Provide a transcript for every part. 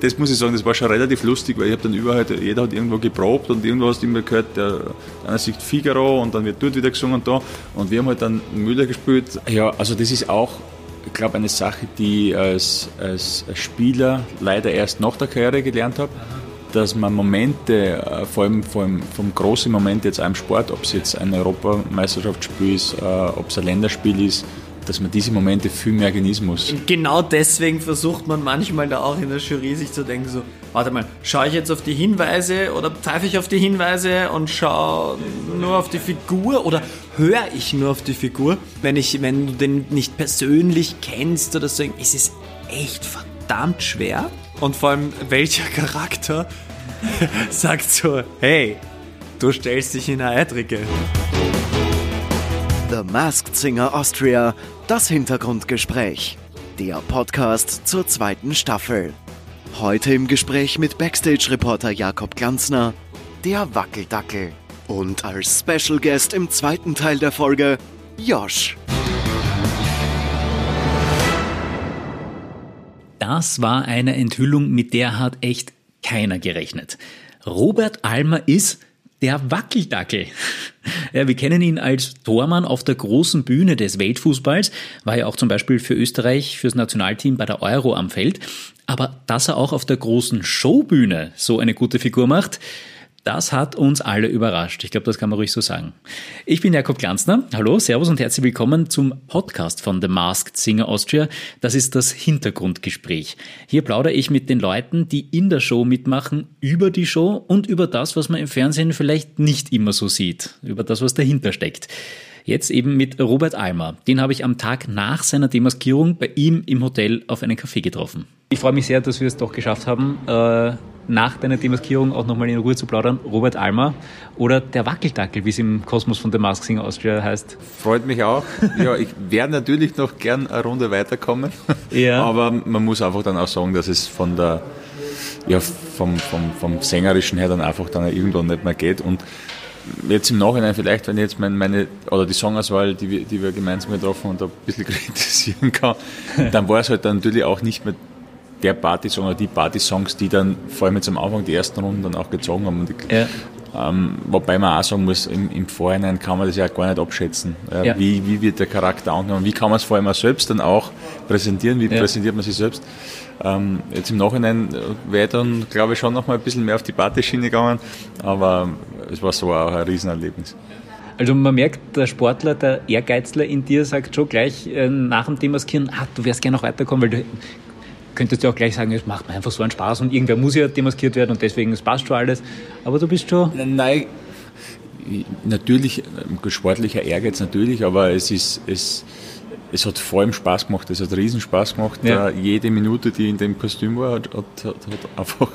das muss ich sagen, das war schon relativ lustig, weil ich habe dann überall, jeder hat irgendwo geprobt und irgendwo hast du immer gehört, der, einer sieht Figaro und dann wird dort wieder gesungen und da. Und wir haben halt dann Müller gespielt. Ja, also das ist auch, ich glaube, eine Sache, die ich als, als Spieler leider erst nach der Karriere gelernt habe dass man Momente, äh, vor allem, vor allem vom großen Moment jetzt einem Sport, ob es jetzt ein Europameisterschaftsspiel ist, äh, ob es ein Länderspiel ist, dass man diese Momente viel mehr genießen muss. Genau deswegen versucht man manchmal da auch in der Jury sich zu denken, so, warte mal, schaue ich jetzt auf die Hinweise oder pfeife ich auf die Hinweise und schaue nur auf die Figur oder höre ich nur auf die Figur? Wenn, ich, wenn du den nicht persönlich kennst oder so, ist es echt verdammt schwer. Und vor allem, welcher Charakter sagt so, hey, du stellst dich in eine Eitricke. The Masked Singer Austria, das Hintergrundgespräch. Der Podcast zur zweiten Staffel. Heute im Gespräch mit Backstage-Reporter Jakob Glanzner, der Wackeldackel. Und als Special Guest im zweiten Teil der Folge, Josh. Das war eine Enthüllung, mit der hat echt keiner gerechnet. Robert Almer ist der Wackeldackel. Ja, wir kennen ihn als Tormann auf der großen Bühne des Weltfußballs, war ja auch zum Beispiel für Österreich, fürs Nationalteam bei der Euro am Feld. Aber dass er auch auf der großen Showbühne so eine gute Figur macht, das hat uns alle überrascht. Ich glaube, das kann man ruhig so sagen. Ich bin Jakob Glanzner. Hallo, Servus und herzlich willkommen zum Podcast von The Masked Singer Austria. Das ist das Hintergrundgespräch. Hier plaudere ich mit den Leuten, die in der Show mitmachen, über die Show und über das, was man im Fernsehen vielleicht nicht immer so sieht, über das, was dahinter steckt. Jetzt eben mit Robert Almer. Den habe ich am Tag nach seiner Demaskierung bei ihm im Hotel auf einen Café getroffen. Ich freue mich sehr, dass wir es doch geschafft haben, äh, nach deiner Demaskierung auch nochmal in Ruhe zu plaudern. Robert Almer oder der Wackeldackel, wie es im Kosmos von The Mask Singer Austria heißt. Freut mich auch. Ja, ich werde natürlich noch gern eine Runde weiterkommen. Ja. Aber man muss einfach dann auch sagen, dass es von der, ja, vom, vom, vom Sängerischen her dann einfach dann irgendwann nicht mehr geht. Und jetzt im Nachhinein vielleicht, wenn ich jetzt meine, meine oder die Songauswahl, die wir, die wir gemeinsam getroffen und ein bisschen kritisieren kann, dann war es halt dann natürlich auch nicht mehr der Party-Song oder die Party-Songs, die dann vor allem jetzt am Anfang die ersten Runden dann auch gezogen haben. Ja. ähm, wobei man auch sagen muss, im, im, Vorhinein kann man das ja gar nicht abschätzen. Äh, ja. wie, wie wird der Charakter angenommen? Wie kann man es vor allem auch selbst dann auch präsentieren? Wie ja. präsentiert man sich selbst? Ähm, jetzt im Nachhinein wäre dann, glaube ich, schon noch mal ein bisschen mehr auf die Partyschiene gegangen, aber es war so auch ein Riesenerlebnis. Also man merkt, der Sportler, der Ehrgeizler in dir sagt schon gleich äh, nach dem Demaskieren, ah, du wärst gerne noch weiterkommen, weil du könntest du auch gleich sagen, es macht mir einfach so einen Spaß und irgendwer muss ja demaskiert werden und deswegen es passt schon alles. Aber du bist schon. Nein, natürlich, sportlicher Ehrgeiz natürlich, aber es ist, es, es hat vor allem Spaß gemacht, es hat riesen Spaß gemacht. Ja. Jede Minute, die in dem Kostüm war, hat, hat, hat einfach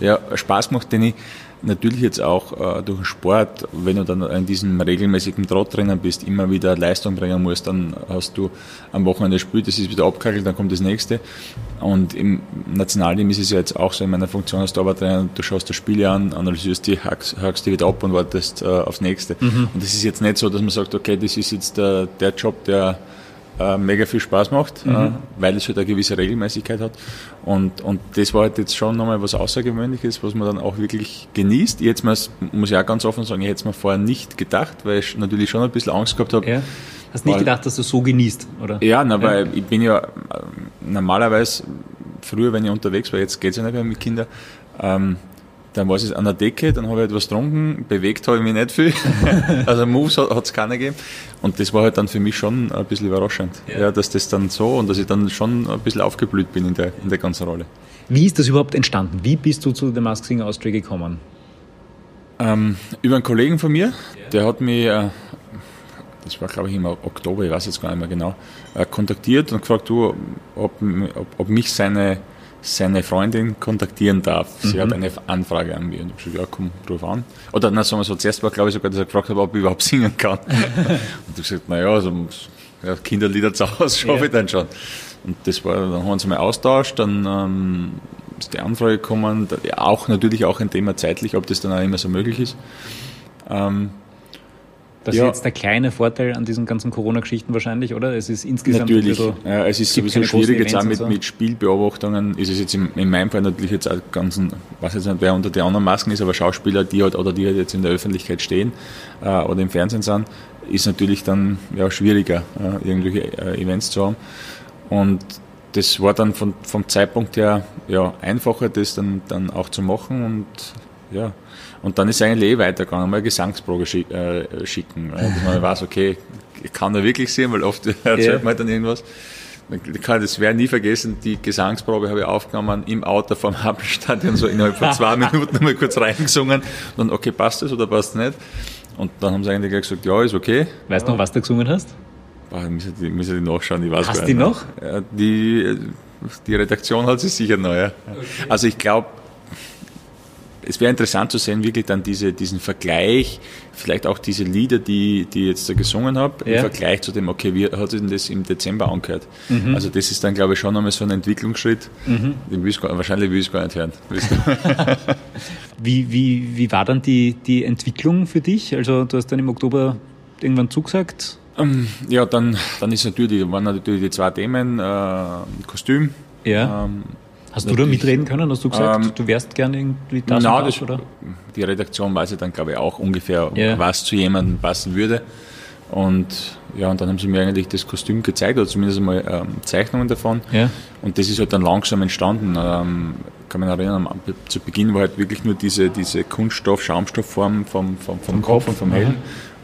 ja, Spaß gemacht, den ich natürlich jetzt auch äh, durch den Sport, wenn du dann in diesem regelmäßigen Trott drinnen bist, immer wieder Leistung bringen musst, dann hast du am Wochenende spielt, das ist wieder abgehackelt, dann kommt das nächste. Und im Nationalteam ist es ja jetzt auch so in meiner Funktion als Torwarttrainer, du schaust das Spiel an, analysierst die, hackst, hackst die wieder ab und wartest äh, aufs nächste. Mhm. Und das ist jetzt nicht so, dass man sagt, okay, das ist jetzt der, der Job, der äh, mega viel Spaß macht, mhm. äh, weil es halt eine gewisse Regelmäßigkeit hat. Und, und das war halt jetzt schon nochmal was Außergewöhnliches, was man dann auch wirklich genießt. Jetzt muss ich auch ganz offen sagen, ich hätte es mir vorher nicht gedacht, weil ich natürlich schon ein bisschen Angst gehabt habe. Ja. Hast nicht weil, gedacht, dass du so genießt, oder? Ja, na, weil ich bin ja äh, normalerweise, früher, wenn ich unterwegs war, jetzt geht es ja nicht mehr mit Kindern, ähm, dann war es an der Decke, dann habe ich etwas getrunken, bewegt habe ich mich nicht viel. also Moves hat es keiner gegeben. Und das war halt dann für mich schon ein bisschen überraschend, ja. ja. dass das dann so und dass ich dann schon ein bisschen aufgeblüht bin in der, in der ganzen Rolle. Wie ist das überhaupt entstanden? Wie bist du zu The Mask Singer Austria gekommen? Ähm, über einen Kollegen von mir, der hat mich, äh, das war glaube ich im Oktober, ich weiß jetzt gar nicht mehr genau, äh, kontaktiert und gefragt, du, ob, ob, ob mich seine seine Freundin kontaktieren darf. Sie mhm. hat eine Anfrage an mich. Und ich habe gesagt, ja, komm, ruf an. Oder na, sagen wir so, zuerst war glaube ich sogar, dass er gefragt hat, ob ich überhaupt singen kann. und ich gesagt, naja, also, ja, Kinderlieder zu Hause schaffe ja. ich dann schon. Und das war, dann haben wir uns mal austauscht, dann ähm, ist die Anfrage gekommen, auch natürlich auch ein Thema zeitlich, ob das dann auch immer so möglich ist. Ähm, Das Ja. ist jetzt der kleine Vorteil an diesen ganzen Corona-Geschichten wahrscheinlich, oder? Es ist insgesamt Natürlich, ein bisschen- ja, es ist sowieso schwierig jetzt auch mit, so. mit Spielbeobachtungen. Ist es jetzt in, in meinem Fall natürlich jetzt auch ganz, ein- weiß jetzt nicht, wer unter den anderen Masken ist, aber Schauspieler, die halt, oder die halt jetzt in der Öffentlichkeit stehen äh, oder im Fernsehen sind, ist natürlich dann ja, schwieriger, äh, irgendwelche äh, Events zu haben. Und das war dann von, vom Zeitpunkt her ja, einfacher, das dann, dann auch zu machen und ja. Und dann ist eigentlich eh weitergegangen, mal eine Gesangsprobe schick, äh, schicken, dass man weiß, okay, kann er wirklich sehen, weil oft erzählt man halt dann irgendwas. Das werde nie vergessen, die Gesangsprobe habe ich aufgenommen im Auto vom Hauptstadion, so innerhalb von zwei Minuten mal kurz reingesungen. Und dann, okay, passt das oder passt nicht? Und dann haben sie eigentlich gleich gesagt, ja, ist okay. Weißt du noch, was du gesungen hast? Boah, ich muss die, muss die nachschauen, ich weiß Hast gar die nicht. noch? Ja, die, die Redaktion hat sie sicher noch, ja. Also ich glaube, es wäre interessant zu sehen, wirklich dann diese, diesen Vergleich, vielleicht auch diese Lieder, die, die ich jetzt da gesungen habe, Ja. im Vergleich zu dem, okay, wie hat sich denn das im Dezember angehört? Mhm. Also das ist dann, glaube ich, schon einmal so ein Entwicklungsschritt. Den will ich gar, wahrscheinlich will ich es gar nicht hören. Wie, wie, wie war dann die, die Entwicklung für dich? Also du hast dann im Oktober irgendwann zugesagt. Ähm, ja, dann, dann ist natürlich, waren natürlich die zwei Themen, äh, Kostüm, Ja. ähm, Hast du da mitreden können? Hast du gesagt, Ähm, du wärst gerne irgendwie das Na, das, oder? die Redaktion weiß ja dann, glaube ich, auch ungefähr, Ja. was zu jemandem passen würde. Und ja, und dann haben sie mir eigentlich das Kostüm gezeigt, oder zumindest einmal ähm, Zeichnungen davon. Ja. Und das ist halt dann langsam entstanden. Ähm, kann mich erinnern, am- zu Beginn war halt wirklich nur diese, diese Kunststoff-Schaumstoffform vom, vom, vom Kopf und vom Helm.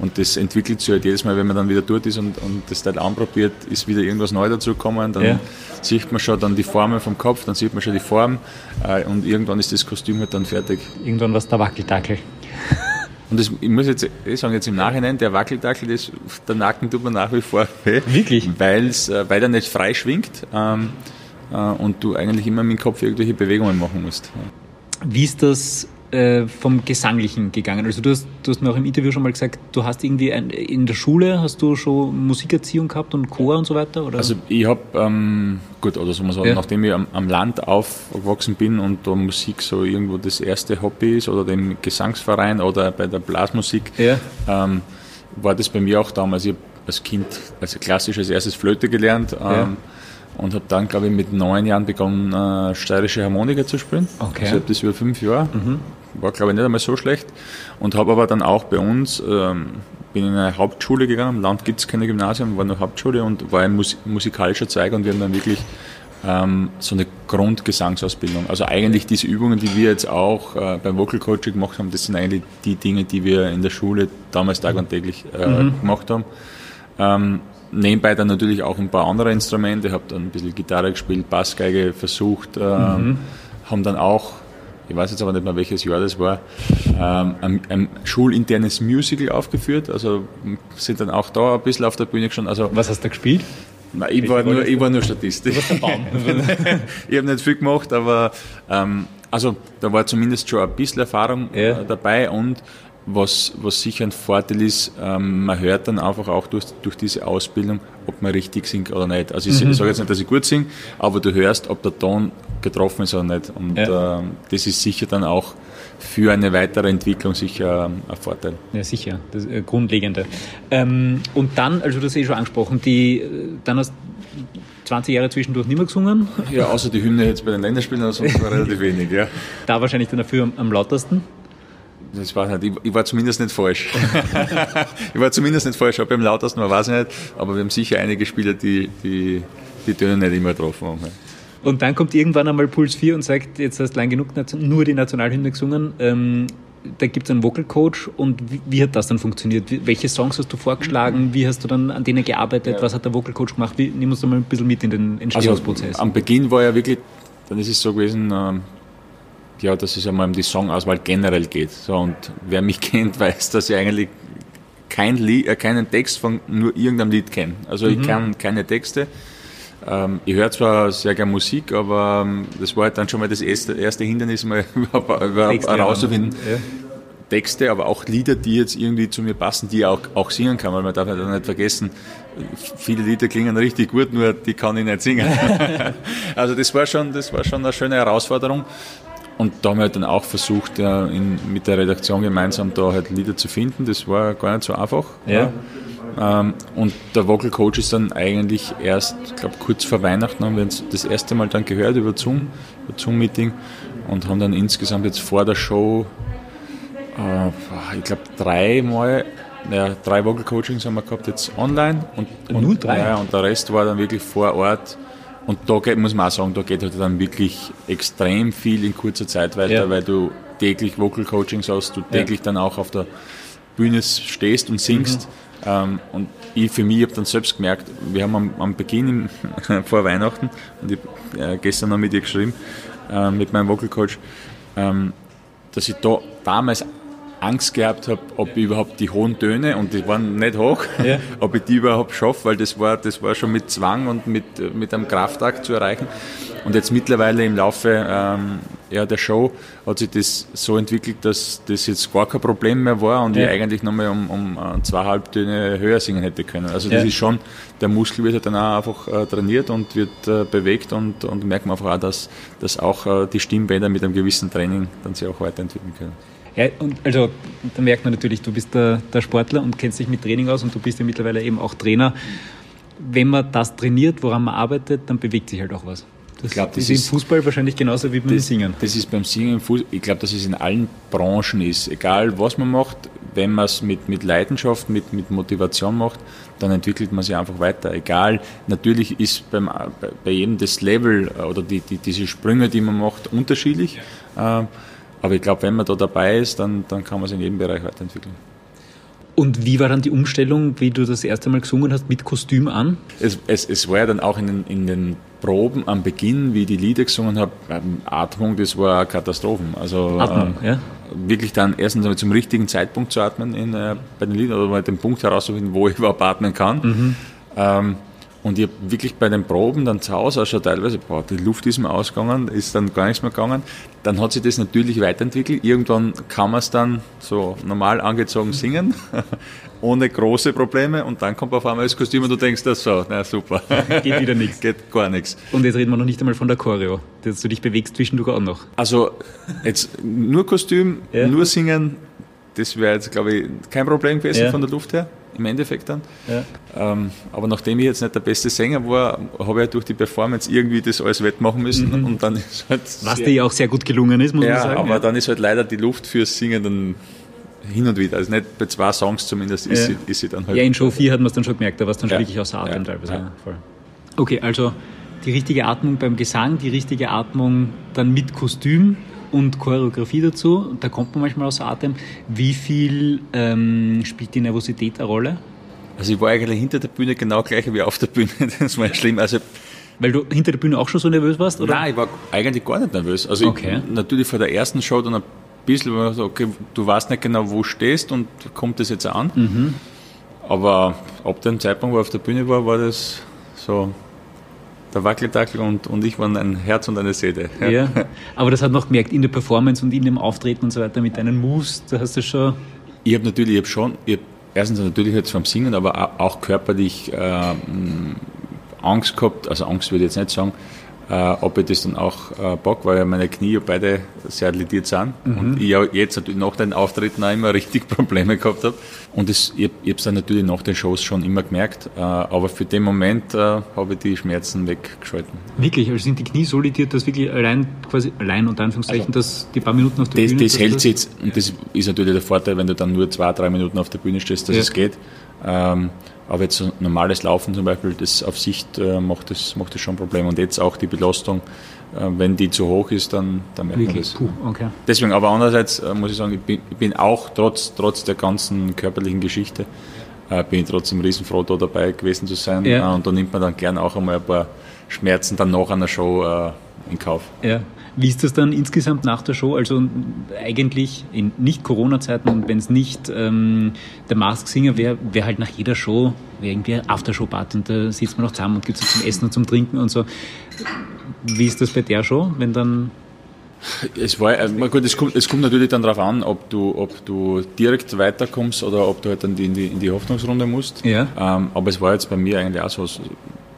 Und das entwickelt sich halt jedes Mal, wenn man dann wieder dort ist und, und das Teil anprobiert, ist wieder irgendwas neu dazugekommen. Dann Ja. sieht man schon dann die Formen vom Kopf, dann sieht man schon die Form äh, und irgendwann ist das Kostüm halt dann fertig. Irgendwann war es der Wackeldackel. Und das, ich muss jetzt eh sagen, jetzt im Nachhinein, der Wackeldackel, das, der Nacken tut mir nach wie vor weh. Wirklich? Weil's, äh, weil er nicht frei schwingt ähm, äh, und du eigentlich immer mit dem Kopf irgendwelche Bewegungen machen musst. Wie ist das äh, vom Gesanglichen gegangen? Also du hast, du hast mir auch im Interview schon mal gesagt, du hast irgendwie ein, in der Schule, hast du schon Musikerziehung gehabt und Chor und so weiter? Oder? Also ich habe, ähm, gut, oder so man sagen, Ja. nachdem ich am, am Land aufgewachsen bin und da Musik so irgendwo das erste Hobby ist oder dem Gesangsverein oder bei der Blasmusik, Ja. ähm, war das bei mir auch damals. Ich habe als Kind, also klassisch als erstes Flöte gelernt ähm, Ja. Und habe dann, glaube ich, mit neun Jahren begonnen, äh, steirische Harmonika zu spielen. Okay. Also ich habe das über fünf Jahre. War, glaube ich, nicht einmal so schlecht. Und habe aber dann auch bei uns, ähm, bin in eine Hauptschule gegangen. Im Land gibt es keine Gymnasium, war nur Hauptschule und war ein Mus musikalischer Zweig und wir haben dann wirklich ähm, so eine Grundgesangsausbildung. Also eigentlich diese Übungen, die wir jetzt auch äh, beim Vocal Coaching gemacht haben, das sind eigentlich die Dinge, die wir in der Schule damals tag und täglich äh, gemacht haben. Ähm, nebenbei dann natürlich auch ein paar andere Instrumente, habe dann ein bisschen Gitarre gespielt, Bassgeige versucht, ähm, haben dann auch, ich weiß jetzt aber nicht mehr welches Jahr das war, ähm, ein, ein schulinternes Musical aufgeführt, also sind dann auch da ein bisschen auf der Bühne schon, also Was hast du gespielt? Nein, ich, war nur, ich war nur Statist. Ich habe nicht viel gemacht, aber ähm, also da war zumindest schon ein bisschen Erfahrung Ja. äh, dabei und was, was sicher ein Vorteil ist, ähm, man hört dann einfach auch durch, durch diese Ausbildung, ob man richtig singt oder nicht. Also ich, Mhm. sage jetzt nicht, dass ich gut singe, aber du hörst, ob der Ton getroffen ist oder nicht. Und Ja. ähm, das ist sicher dann auch für eine weitere Entwicklung sicher ähm, ein Vorteil. Ja, sicher, das äh, Grundlegende. Ähm, und dann, also du hast eh schon angesprochen, die, äh, dann hast 20 Jahre zwischendurch nicht mehr gesungen, Ja, außer die Hymne jetzt bei den Länderspielen, aber sonst war relativ wenig, ja. da wahrscheinlich dann dafür am, am lautesten. Das war nicht. Ich, ich war zumindest nicht falsch. ich war zumindest nicht falsch. Ob beim lautesten war, weiß ich nicht. Aber wir haben sicher einige Spieler, die die, die Töne nicht immer getroffen haben. Und dann kommt irgendwann einmal Puls 4 und sagt, jetzt hast du lang genug nur die Nationalhymne gesungen. Ähm, da gibt es einen Vocal Coach und wie, wie hat das dann funktioniert? Welche Songs hast du vorgeschlagen? Wie hast du dann an denen gearbeitet? Was hat der Vocal Coach gemacht? Wie, nimm uns da mal ein bisschen mit in den Also Entstehungsprozess. am Beginn war ja wirklich, dann ist es so gewesen, ähm, ja, dass es einmal um die Songauswahl generell geht. So, und wer mich kennt, weiß, dass ich eigentlich kein Lied, äh, keinen Text von nur irgendeinem Lied kenne. Also ich kann keine Texte. Ähm, ich höre zwar sehr gerne Musik, aber ähm, das war halt dann schon mal das erste, erste Hindernis, mal überhaupt, herauszufinden. Ja. Texte, aber auch Lieder, die jetzt irgendwie zu mir passen, die ich auch, auch singen kann, weil man darf ja nicht vergessen, viele Lieder klingen richtig gut, nur die kann ich nicht singen. also das war schon, das war schon eine schöne Herausforderung. Und da haben wir halt dann auch versucht, in, mit der Redaktion gemeinsam da halt Lieder zu finden. Das war gar nicht so einfach. Ja. Ähm, und der Vocal Coach ist dann eigentlich erst, ich glaube kurz vor Weihnachten haben wir uns das erste Mal dann gehört über Zoom, über Zoom-Meeting und haben dann insgesamt jetzt vor der Show, äh, ich glaube dreimal, ja, drei Vocal Coachings haben wir gehabt jetzt online und, und, Nur drei? Ja, und der Rest war dann wirklich vor Ort. Und da geht, muss man auch sagen, da geht halt dann wirklich extrem viel in kurzer Zeit weiter, Ja. weil du täglich Vocal Coachings hast, du täglich dann auch auf der Bühne stehst und singst. Ähm, und ich für mich habe dann selbst gemerkt, wir haben am, am Beginn im, vor Weihnachten, und ich habe äh, gestern noch mit ihr geschrieben, äh, mit meinem Vocal Coach, ähm, dass ich da damals Angst gehabt habe, ob ich überhaupt die hohen Töne, und die waren nicht hoch, Ja. ob ich die überhaupt schaffe, weil das war, das war schon mit Zwang und mit, mit einem Kraftakt zu erreichen. Und jetzt mittlerweile im Laufe ähm, ja, der Show hat sich das so entwickelt, dass das jetzt gar kein Problem mehr war und Ja. ich eigentlich nochmal um, um äh, zwei Halbtöne höher singen hätte können. Also das Ja. ist schon, der Muskel wird halt dann auch einfach äh, trainiert und wird äh, bewegt und, und merkt man einfach auch, dass, dass auch äh, die Stimmbänder mit einem gewissen Training dann sich auch weiterentwickeln können. Ja, und also da merkt man natürlich, du bist der, der Sportler und kennst dich mit Training aus und du bist ja mittlerweile eben auch Trainer. Wenn man das trainiert, woran man arbeitet, dann bewegt sich halt auch was. Das, Ich glaub, das ist im Fußball wahrscheinlich genauso wie beim Singen. Das ist beim Singen, im Fuß- ich glaube, dass es in allen Branchen ist. Egal, was man macht, wenn man es mit, mit Leidenschaft, mit, mit Motivation macht, dann entwickelt man sich einfach weiter. Egal, natürlich ist beim, bei, bei jedem das Level äh, oder die, die, diese Sprünge, die man macht, unterschiedlich. Ähm, Aber ich glaube, wenn man da dabei ist, dann, dann kann man es in jedem Bereich weiterentwickeln. Und wie war dann die Umstellung, wie du das erste Mal gesungen hast, mit Kostüm an? Es, es, es war ja dann auch in den, in den Proben am Beginn, wie ich die Lieder gesungen habe, ähm, Atmung, das war Katastrophen. Also, Atmung, äh, ja? Wirklich dann erstens einmal zum richtigen Zeitpunkt zu atmen in, äh, bei den Liedern oder mal den Punkt herauszufinden, wo ich überhaupt atmen kann. Ähm, und ich habe wirklich bei den Proben dann zu Hause auch schon teilweise, boah, die Luft ist mir ausgegangen, ist dann gar nichts mehr gegangen. Dann hat sich das natürlich weiterentwickelt. Irgendwann kann man es dann so normal angezogen singen, ohne große Probleme. Und dann kommt auf einmal das Kostüm und du denkst, das so, na super. Geht wieder nichts. Geht gar nichts. Und jetzt reden wir noch nicht einmal von der Choreo, dass du dich bewegst zwischendurch auch noch. Also jetzt nur Kostüm, Ja. nur singen, das wäre jetzt, glaube ich, kein Problem gewesen Ja. von der Luft her, im Endeffekt dann. Ja. Ähm, aber nachdem ich jetzt nicht der beste Sänger war, habe ich ja durch die Performance irgendwie das alles wettmachen müssen und dann ist halt Was sehr- dir ja auch sehr gut gelungen ist, muss man ja, sagen. aber ja. dann ist halt leider die Luft fürs Singen dann hin und wieder. Also nicht bei zwei Songs zumindest ist, sie, ist sie dann halt. Ja, in Show 4 hat man es dann schon gemerkt, da war es dann schon wirklich außer Atem teilweise. Okay, also die richtige Atmung beim Gesang, die richtige Atmung dann mit Kostüm und Choreografie dazu. Da kommt man manchmal außer Atem. Wie viel ähm, spielt die Nervosität eine Rolle? Also ich war eigentlich hinter der Bühne genau gleich wie auf der Bühne. Das war schlimm. Also Weil du hinter der Bühne auch schon so nervös warst? Oder? Nein, ich war eigentlich gar nicht nervös. Also Okay. ich, natürlich vor der ersten Show dann ein bisschen, war so, okay, du weißt nicht genau, wo du stehst und kommt das jetzt an. Mhm. Aber ab dem Zeitpunkt, wo ich auf der Bühne war, war das so der Wackeldackel und, und ich waren ein Herz und eine Seele. Ja. Aber das hat man auch gemerkt in der Performance und in dem Auftreten und so weiter mit deinen Moves. Da hast du schon. Ich habe natürlich, ich habe schon, ich hab erstens natürlich jetzt vom Singen, aber au- auch körperlich äh, Angst gehabt, also Angst würde ich jetzt nicht sagen, äh, ob ich das dann auch äh, bock, weil ja meine Knie beide sehr lediert sind und ich ja jetzt natürlich nach den Auftritten auch immer richtig Probleme gehabt habe. Und das, ich, ich habe es dann natürlich nach den Shows schon immer gemerkt, äh, aber für den Moment äh, habe ich die Schmerzen weggeschalten. Wirklich, also sind die Knie so lediert, dass wirklich allein, quasi allein unter Anführungszeichen, dass die paar Minuten auf der Das, Bühne. das hält sich jetzt, und das ist natürlich der Vorteil, wenn du dann nur zwei, drei Minuten auf der Bühne stehst, dass Ja. es geht. Ähm, aber jetzt so normales Laufen zum Beispiel, das auf Sicht äh, macht, das, macht das schon Probleme. Und jetzt auch die Belastung, äh, wenn die zu hoch ist, dann, dann merkt man Wirklich, das. puh, okay. Deswegen, aber andererseits äh, muss ich sagen, ich bin, ich bin auch trotz, trotz der ganzen körperlichen Geschichte, äh, bin ich trotzdem riesenfroh, da dabei gewesen zu sein. Ja. Äh, und da nimmt man dann gern auch einmal ein paar Schmerzen dann nach einer Show äh, in Kauf. Ja. Wie ist das dann insgesamt nach der Show? Also eigentlich in Nicht-Corona-Zeiten und wenn es nicht ähm, der Mask Singer wäre, wäre halt nach jeder Show irgendwie Aftershow-Party und da sitzt man noch zusammen und gibt es zum Essen und zum Trinken und so. Wie ist das bei der Show, wenn dann Es war, äh, gut, es kommt, es kommt natürlich dann darauf an, ob du, ob du direkt weiterkommst oder ob du halt dann die, in, die, in die Hoffnungsrunde musst. Ja. Ähm, aber es war jetzt bei mir eigentlich auch so,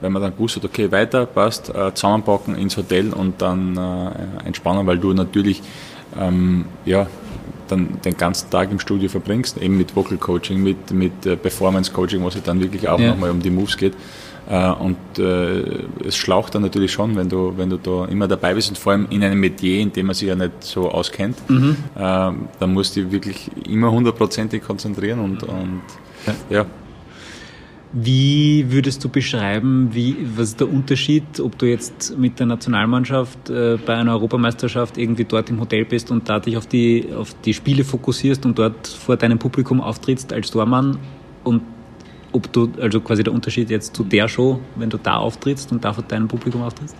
wenn man dann gewusst hat, okay, weiter, passt, äh, zusammenpacken ins Hotel und dann äh, entspannen, weil du natürlich ähm, ja, dann den ganzen Tag im Studio verbringst, eben mit Vocal Coaching, mit, mit äh, Performance Coaching, wo es dann wirklich auch ja. nochmal um die Moves geht. Äh, und äh, es schlaucht dann natürlich schon, wenn du, wenn du da immer dabei bist und vor allem in einem Metier, in dem man sich ja nicht so auskennt, mhm. dann musst du wirklich immer hundertprozentig konzentrieren und, und ja. ja. Wie würdest du beschreiben, wie, was ist der Unterschied, ob du jetzt mit der Nationalmannschaft äh, bei einer Europameisterschaft irgendwie dort im Hotel bist und da dich auf die, auf die Spiele fokussierst und dort vor deinem Publikum auftrittst als Tormann und ob du, also quasi der Unterschied jetzt zu der Show, wenn du da auftrittst und da vor deinem Publikum auftrittst?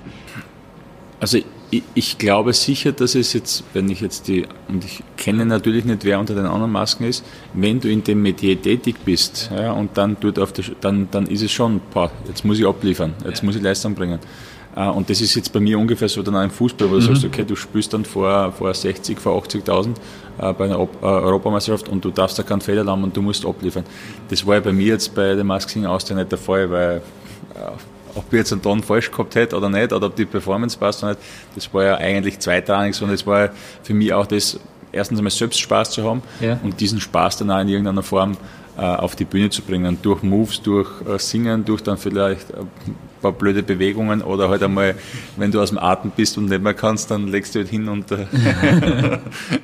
Also ich, glaube sicher, dass es jetzt, wenn ich jetzt die, und ich kenne natürlich nicht, wer unter den anderen Masken ist, wenn du in dem Metier tätig bist ja, und dann, tut auf der, dann, dann ist es schon, boah, jetzt muss ich abliefern, jetzt muss ich Leistung bringen. Äh, und das ist jetzt bei mir ungefähr so dann auch im Fußball, wo du mhm. sagst, okay, du spielst dann vor, vor 60, vor 80.000 äh, bei einer äh, Europameisterschaft und du darfst da keinen Fehler haben und du musst abliefern. Das war ja bei mir jetzt bei der Masking Austria nicht der Fall, weil ob ich jetzt einen Ton falsch gehabt hätte oder nicht, oder ob die Performance passt oder nicht, das war ja eigentlich zweitrangig, sondern es war für mich auch das, erstens einmal selbst Spaß zu haben ja. und diesen Spaß dann auch in irgendeiner Form äh, auf die Bühne zu bringen, durch Moves, durch äh, Singen, durch dann vielleicht ein paar blöde Bewegungen oder halt einmal, wenn du aus dem Atem bist und nicht mehr kannst, dann legst du halt hin und, äh,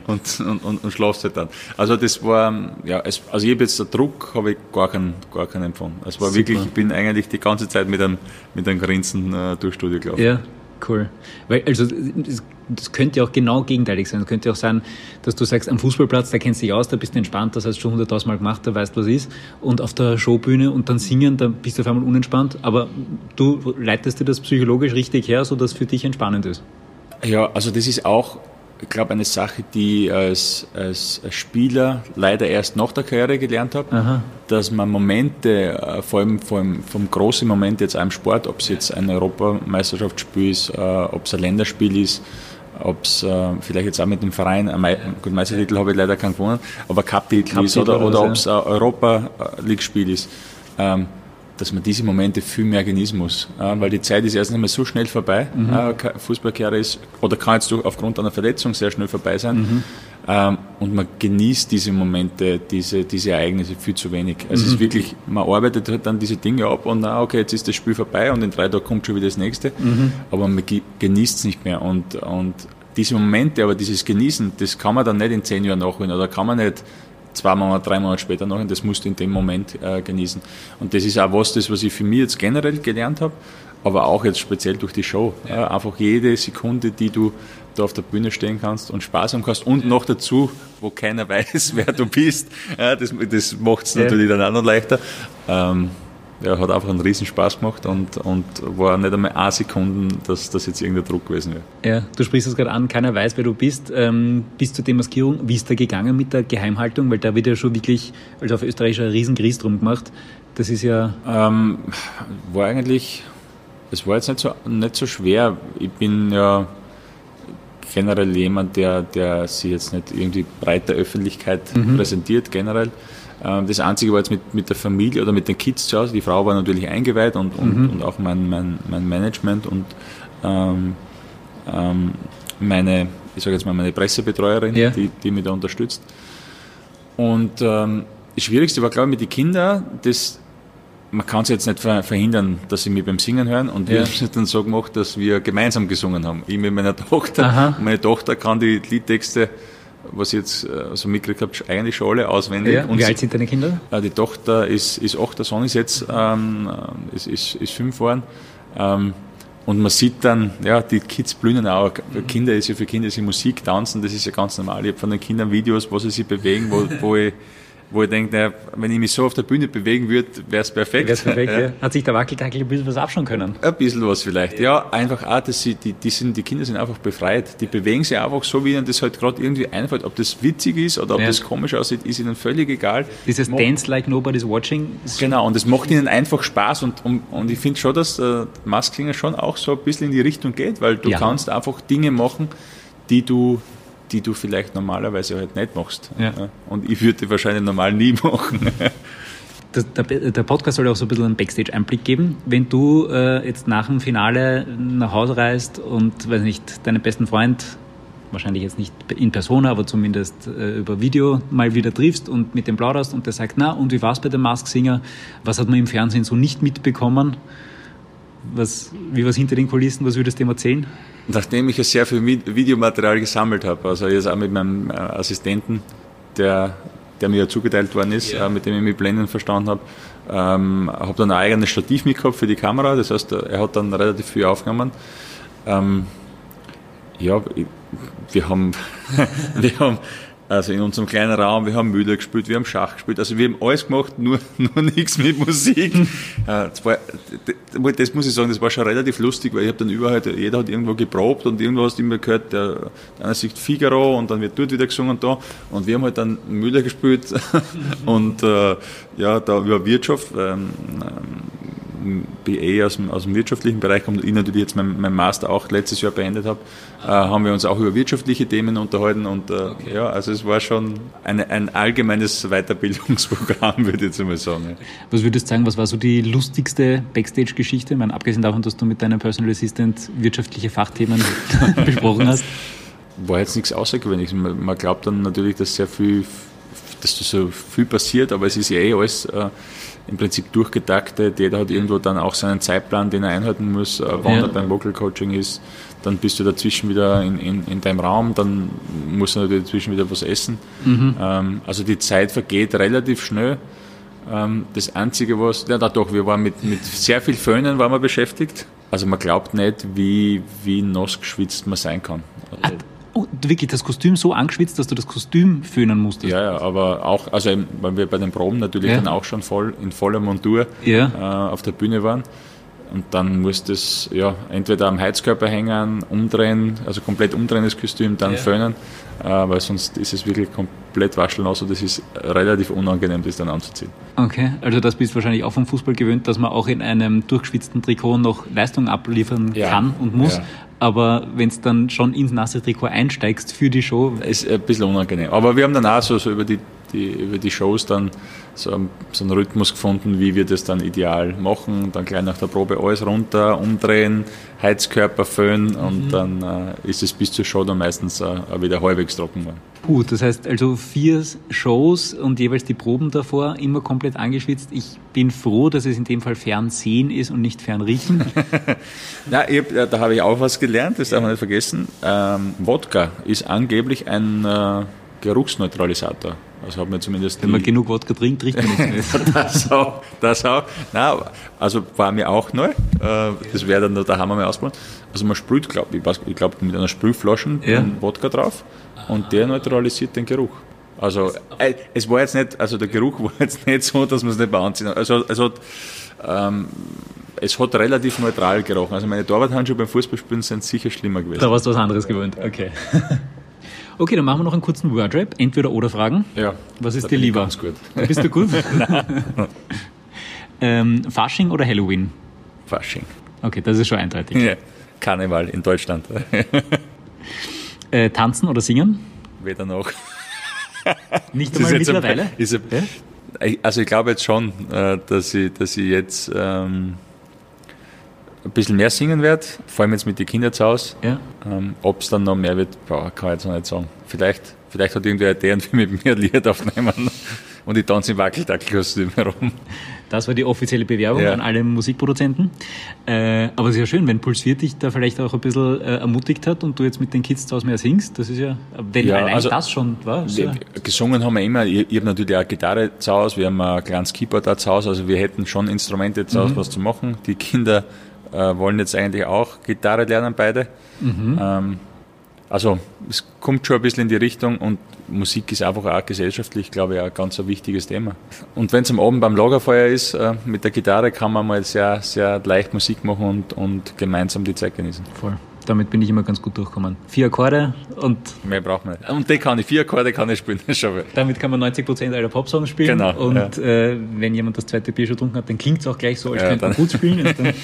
und, und, und, und, schlafst halt dann. Also das war, ja, es, also ich habe jetzt den Druck, habe ich gar keinen, gar keinen empfunden. Es war Super. wirklich, ich bin eigentlich die ganze Zeit mit einem, mit einem Grinsen äh, durchs Studio gelaufen. Ja. Cool. Weil, also, das könnte auch genau gegenteilig sein. Es könnte auch sein, dass du sagst, am Fußballplatz, da kennst du dich aus, da bist du entspannt, das hast du schon hunderttausendmal gemacht, da weißt, was ist. Und auf der Showbühne und dann singen, da bist du auf einmal unentspannt. Aber du leitest dir das psychologisch richtig her, sodass für dich entspannend ist. Ja, also das ist auch ich glaube, eine Sache, die ich als, als Spieler leider erst nach der Karriere gelernt habe, dass man Momente, äh, vor allem vom, vom großen Moment jetzt einem Sport, ob es jetzt ein Europameisterschaftsspiel ist, äh, ob es ein Länderspiel ist, ob es äh, vielleicht jetzt auch mit dem Verein, äh, gut, Meistertitel habe ich leider keinen gewonnen, aber Cup-Titel Cup ist oder, oder ob es ein Europa-League-Spiel ist. Ähm, dass man diese Momente viel mehr genießen muss. weil die Zeit ist erst einmal so schnell vorbei. Mhm. Fußballkarriere ist, oder kann jetzt aufgrund einer Verletzung sehr schnell vorbei sein. Mhm. Ähm, und man genießt diese Momente, diese, diese Ereignisse viel zu wenig. Also mhm. es ist wirklich, man arbeitet halt dann diese Dinge ab und na, okay, jetzt ist das Spiel vorbei und in drei Tagen kommt schon wieder das nächste. Mhm. Aber man genießt es nicht mehr. Und, und diese Momente, aber dieses Genießen, das kann man dann nicht in zehn Jahren nachholen oder kann man nicht zwei Monate, drei Monate später noch, und das musst du in dem Moment äh, genießen. Und das ist auch was, das, was ich für mich jetzt generell gelernt habe, aber auch jetzt speziell durch die Show. Ja. Äh, einfach jede Sekunde, die du da auf der Bühne stehen kannst und Spaß haben kannst und noch dazu, wo keiner weiß, wer du bist, ja, das, das macht es ja. natürlich dann auch noch leichter. Ähm, ja, hat einfach einen riesen Spaß gemacht und, und war nicht einmal eine Sekunde, dass das jetzt irgendein Druck gewesen wäre. Ja, du sprichst es gerade an, keiner weiß, wer du bist. Ähm, bis zur Demaskierung, wie ist da gegangen mit der Geheimhaltung? Weil da wird ja schon wirklich, also auf Österreich, ein riesen Gries drum gemacht. Das ist ja... Ähm, war eigentlich, es war jetzt nicht so, nicht so schwer. Ich bin ja generell jemand, der, der sich jetzt nicht irgendwie breiter Öffentlichkeit mhm. präsentiert, generell. Ähm, das Einzige war jetzt mit, mit der Familie oder mit den Kids zu Hause. Die Frau war natürlich eingeweiht und, und, mhm. und auch mein, mein, mein Management und ähm, ähm, meine, ich sage jetzt mal, meine Pressebetreuerin, ja. die, die mich da unterstützt. Und ähm, das Schwierigste war, glaube ich, mit den Kindern, das, man kann es jetzt nicht verhindern, dass sie mich beim Singen hören. Und ja. wir haben es dann so gemacht, dass wir gemeinsam gesungen haben. Ich mit meiner Tochter. Aha. Und meine Tochter kann die Liedtexte was ich jetzt äh, so mitgekriegt habe, eigentlich schon alle auswendig. Ja, wie alt sind deine Kinder? Äh, die Tochter ist, ist acht, der Sohn ist jetzt ähm, äh, ist, ist, ist fünf geworden. Ähm, und man sieht dann, ja, die Kids blühen auch. Kinder ist ja für Kinder ist ja Musik, Tanzen, das ist ja ganz normal. Ich habe von den Kindern Videos, wo sie sich bewegen, wo, wo ich wo ich denke, naja, wenn ich mich so auf der Bühne bewegen würde, wäre es perfekt. Wär's perfekt ja. Ja. Hat sich der Wackeltackel ein bisschen was abschauen können? Ein bisschen was vielleicht, ja. Einfach auch, dass sie, die, die, sind, die Kinder sind einfach befreit. Die bewegen sich einfach so, wie ihnen das halt gerade irgendwie einfällt. Ob das witzig ist oder ob ja. das komisch aussieht, ist ihnen völlig egal. Dieses macht, Dance like nobody's watching. Genau, und es macht ihnen einfach Spaß und, und, und ich finde schon, dass der Masklinger schon auch so ein bisschen in die Richtung geht, weil du kannst einfach Dinge machen, die du die du vielleicht normalerweise halt nicht machst. Ja. Und ich würde die wahrscheinlich normal nie machen. Das, der, der, Podcast soll auch so ein bisschen einen Backstage-Einblick geben. Wenn du äh, jetzt nach dem Finale nach Hause reist und, weiß nicht, deinen besten Freund, wahrscheinlich jetzt nicht in Persona, aber zumindest äh, über Video mal wieder triffst und mit dem plauderst und der sagt, na, und wie war es bei dem Mask Singer? Was hat man im Fernsehen so nicht mitbekommen? Was, wie war es hinter den Kulissen? Was würdest du dem erzählen? Nachdem ich ja sehr viel Videomaterial gesammelt habe, also jetzt auch mit meinem äh, Assistenten, der, der mir ja zugeteilt worden ist, ja. äh, mit dem ich mich blenden verstanden habe, ähm, habe dann ein eigenes Stativ mitgehabt für die Kamera, das heißt, er hat dann relativ viel aufgenommen. Ähm, ja, wir haben, wir haben also in unserem kleinen Raum, wir haben Müller gespielt, wir haben Schach gespielt, also wir haben alles gemacht, nur, nur nichts mit Musik. Äh, das, war, das muss ich sagen, das war schon relativ lustig, weil ich habe dann überall, jeder hat irgendwo geprobt und irgendwo hast du immer gehört, der, der eine sieht Figaro und dann wird dort wieder gesungen und da und wir haben halt dann Müller gespielt und äh, ja, da über Wirtschaft, ähm, BA aus dem, aus dem wirtschaftlichen Bereich kommt, ich natürlich jetzt mein, mein Master auch letztes Jahr beendet habe, äh, haben wir uns auch über wirtschaftliche Themen unterhalten und äh, okay. ja, also es war schon eine, ein allgemeines Weiterbildungsprogramm, würde ich jetzt einmal sagen. Was würdest du sagen, was war so die lustigste Backstage-Geschichte? Ich meine, abgesehen davon, dass du mit deinem Personal Assistant wirtschaftliche Fachthemen besprochen hast. War jetzt nichts Außergewöhnliches. Man, glaubt dann natürlich, dass sehr viel, dass da so viel passiert, aber es ist ja eh alles äh, im Prinzip durchgetaktet. Jeder hat irgendwo dann auch seinen Zeitplan, den er einhalten muss, äh, wann ja. er beim Vocal Coaching ist. Dann bist du dazwischen wieder in, in, in deinem Raum, dann musst du natürlich dazwischen wieder was essen. Mhm. Ähm, also die Zeit vergeht relativ schnell. Ähm, das Einzige, was, ja, doch, wir waren mit, mit sehr viel Föhnen waren wir beschäftigt. Also man glaubt nicht, wie, wie nass geschwitzt man sein kann. Oh, wirklich das Kostüm so angeschwitzt, dass du das Kostüm föhnen musstest? Ja, ja, aber auch, also weil wir bei den Proben natürlich ja. dann auch schon voll in voller Montur ja. äh, auf der Bühne waren. Und dann musst es ja entweder am Heizkörper hängen, umdrehen, also komplett umdrehen das Kostüm, dann ja. föhnen, äh, weil sonst ist es wirklich komplett waschelnass und es ist relativ unangenehm, das dann anzuziehen. Okay, also das bist du wahrscheinlich auch vom Fußball gewöhnt, dass man auch in einem durchgeschwitzten Trikot noch Leistung abliefern ja. kann und muss. Ja aber wenn es dann schon ins nasse Trikot einsteigst für die Show. Ist ein bisschen unangenehm. Aber wir haben dann auch so, so über, die, die, über die Shows dann so, so einen Rhythmus gefunden, wie wir das dann ideal machen. Dann gleich nach der Probe alles runter, umdrehen, Heizkörper föhnen und mhm. dann äh, ist es bis zur Show dann meistens äh, wieder halbwegs trocken geworden. Gut, das heißt also vier Shows und jeweils die Proben davor immer komplett angeschwitzt. Ich bin froh, dass es in dem Fall Fernsehen ist und nicht Fernriechen. Na, ich, da habe ich auch was gelernt, das darf man nicht vergessen. Ähm, Wodka ist angeblich ein äh, Geruchsneutralisator. Also hat man zumindest Wenn man genug Wodka trinkt, riecht man nichts mehr. das auch, das auch. Nein, also war mir auch neu. Äh, das wäre dann, da haben wir mal ausprobiert. Also man sprüht, glaube ich, ich glaube mit einer Sprühflasche ja. Wodka drauf und der neutralisiert den Geruch. Also äh, es war jetzt nicht, also der Geruch war jetzt nicht so, dass man es nicht beanziehen Also es hat, ähm, es hat relativ neutral gerochen. Also meine Torwarthandschuhe beim Fußballspielen sind sicher schlimmer gewesen. Da warst du was anderes gewöhnt, okay. Okay, dann machen wir noch einen kurzen Wordrap. Entweder oder Fragen. Ja. Was ist dir lieber? Ganz gut. Bist du gut? ähm, Fasching oder Halloween? Fasching. Okay, das ist schon eindeutig. Ja. Karneval in Deutschland. äh, tanzen oder singen? Weder noch. Nicht einmal mittlerweile? Ein, ein, also ich glaube jetzt schon, äh, dass ich, dass ich jetzt ähm, ein bisschen mehr singen werde, vor allem jetzt mit den Kindern zu Hause. Ja. Ähm, Ob es dann noch mehr wird, boah, kann ich jetzt noch nicht sagen. Vielleicht, vielleicht hat irgendwer Idee und will mit mir ein Lied aufnehmen und ich tanze im Wackeldackelkostüm herum. Das war die offizielle Bewerbung ja. an alle Musikproduzenten. Äh, aber es ist ja schön, wenn Puls 4 dich da vielleicht auch ein bisschen äh, ermutigt hat und du jetzt mit den Kids zu Hause mehr singst. Das ist ja, wenn ja, allein also, das schon war. Ja. Gesungen haben wir immer. Ich, ich habe natürlich auch Gitarre zu Hause, wir haben ein kleines Keyboard da zu Hause, also wir hätten schon Instrumente zu Hause, mhm. was zu machen. Die Kinder äh, wollen jetzt eigentlich auch Gitarre lernen, beide. Mhm. Ähm, also es kommt schon ein bisschen in die Richtung und Musik ist einfach auch gesellschaftlich, glaube ich, ein ganz ein wichtiges Thema. Und wenn es am Abend beim Lagerfeuer ist, äh, mit der Gitarre kann man mal sehr, sehr leicht Musik machen und, und gemeinsam die Zeit genießen. Voll. Damit bin ich immer ganz gut durchgekommen. Vier Akkorde und. Mehr braucht man nicht. Und die kann ich, vier Akkorde kann ich spielen. Damit kann man 90% aller Popsongs spielen. Genau. Und ja. äh, wenn jemand das zweite Bier schon getrunken hat, dann klingt es auch gleich so, als ja, könnte man gut spielen.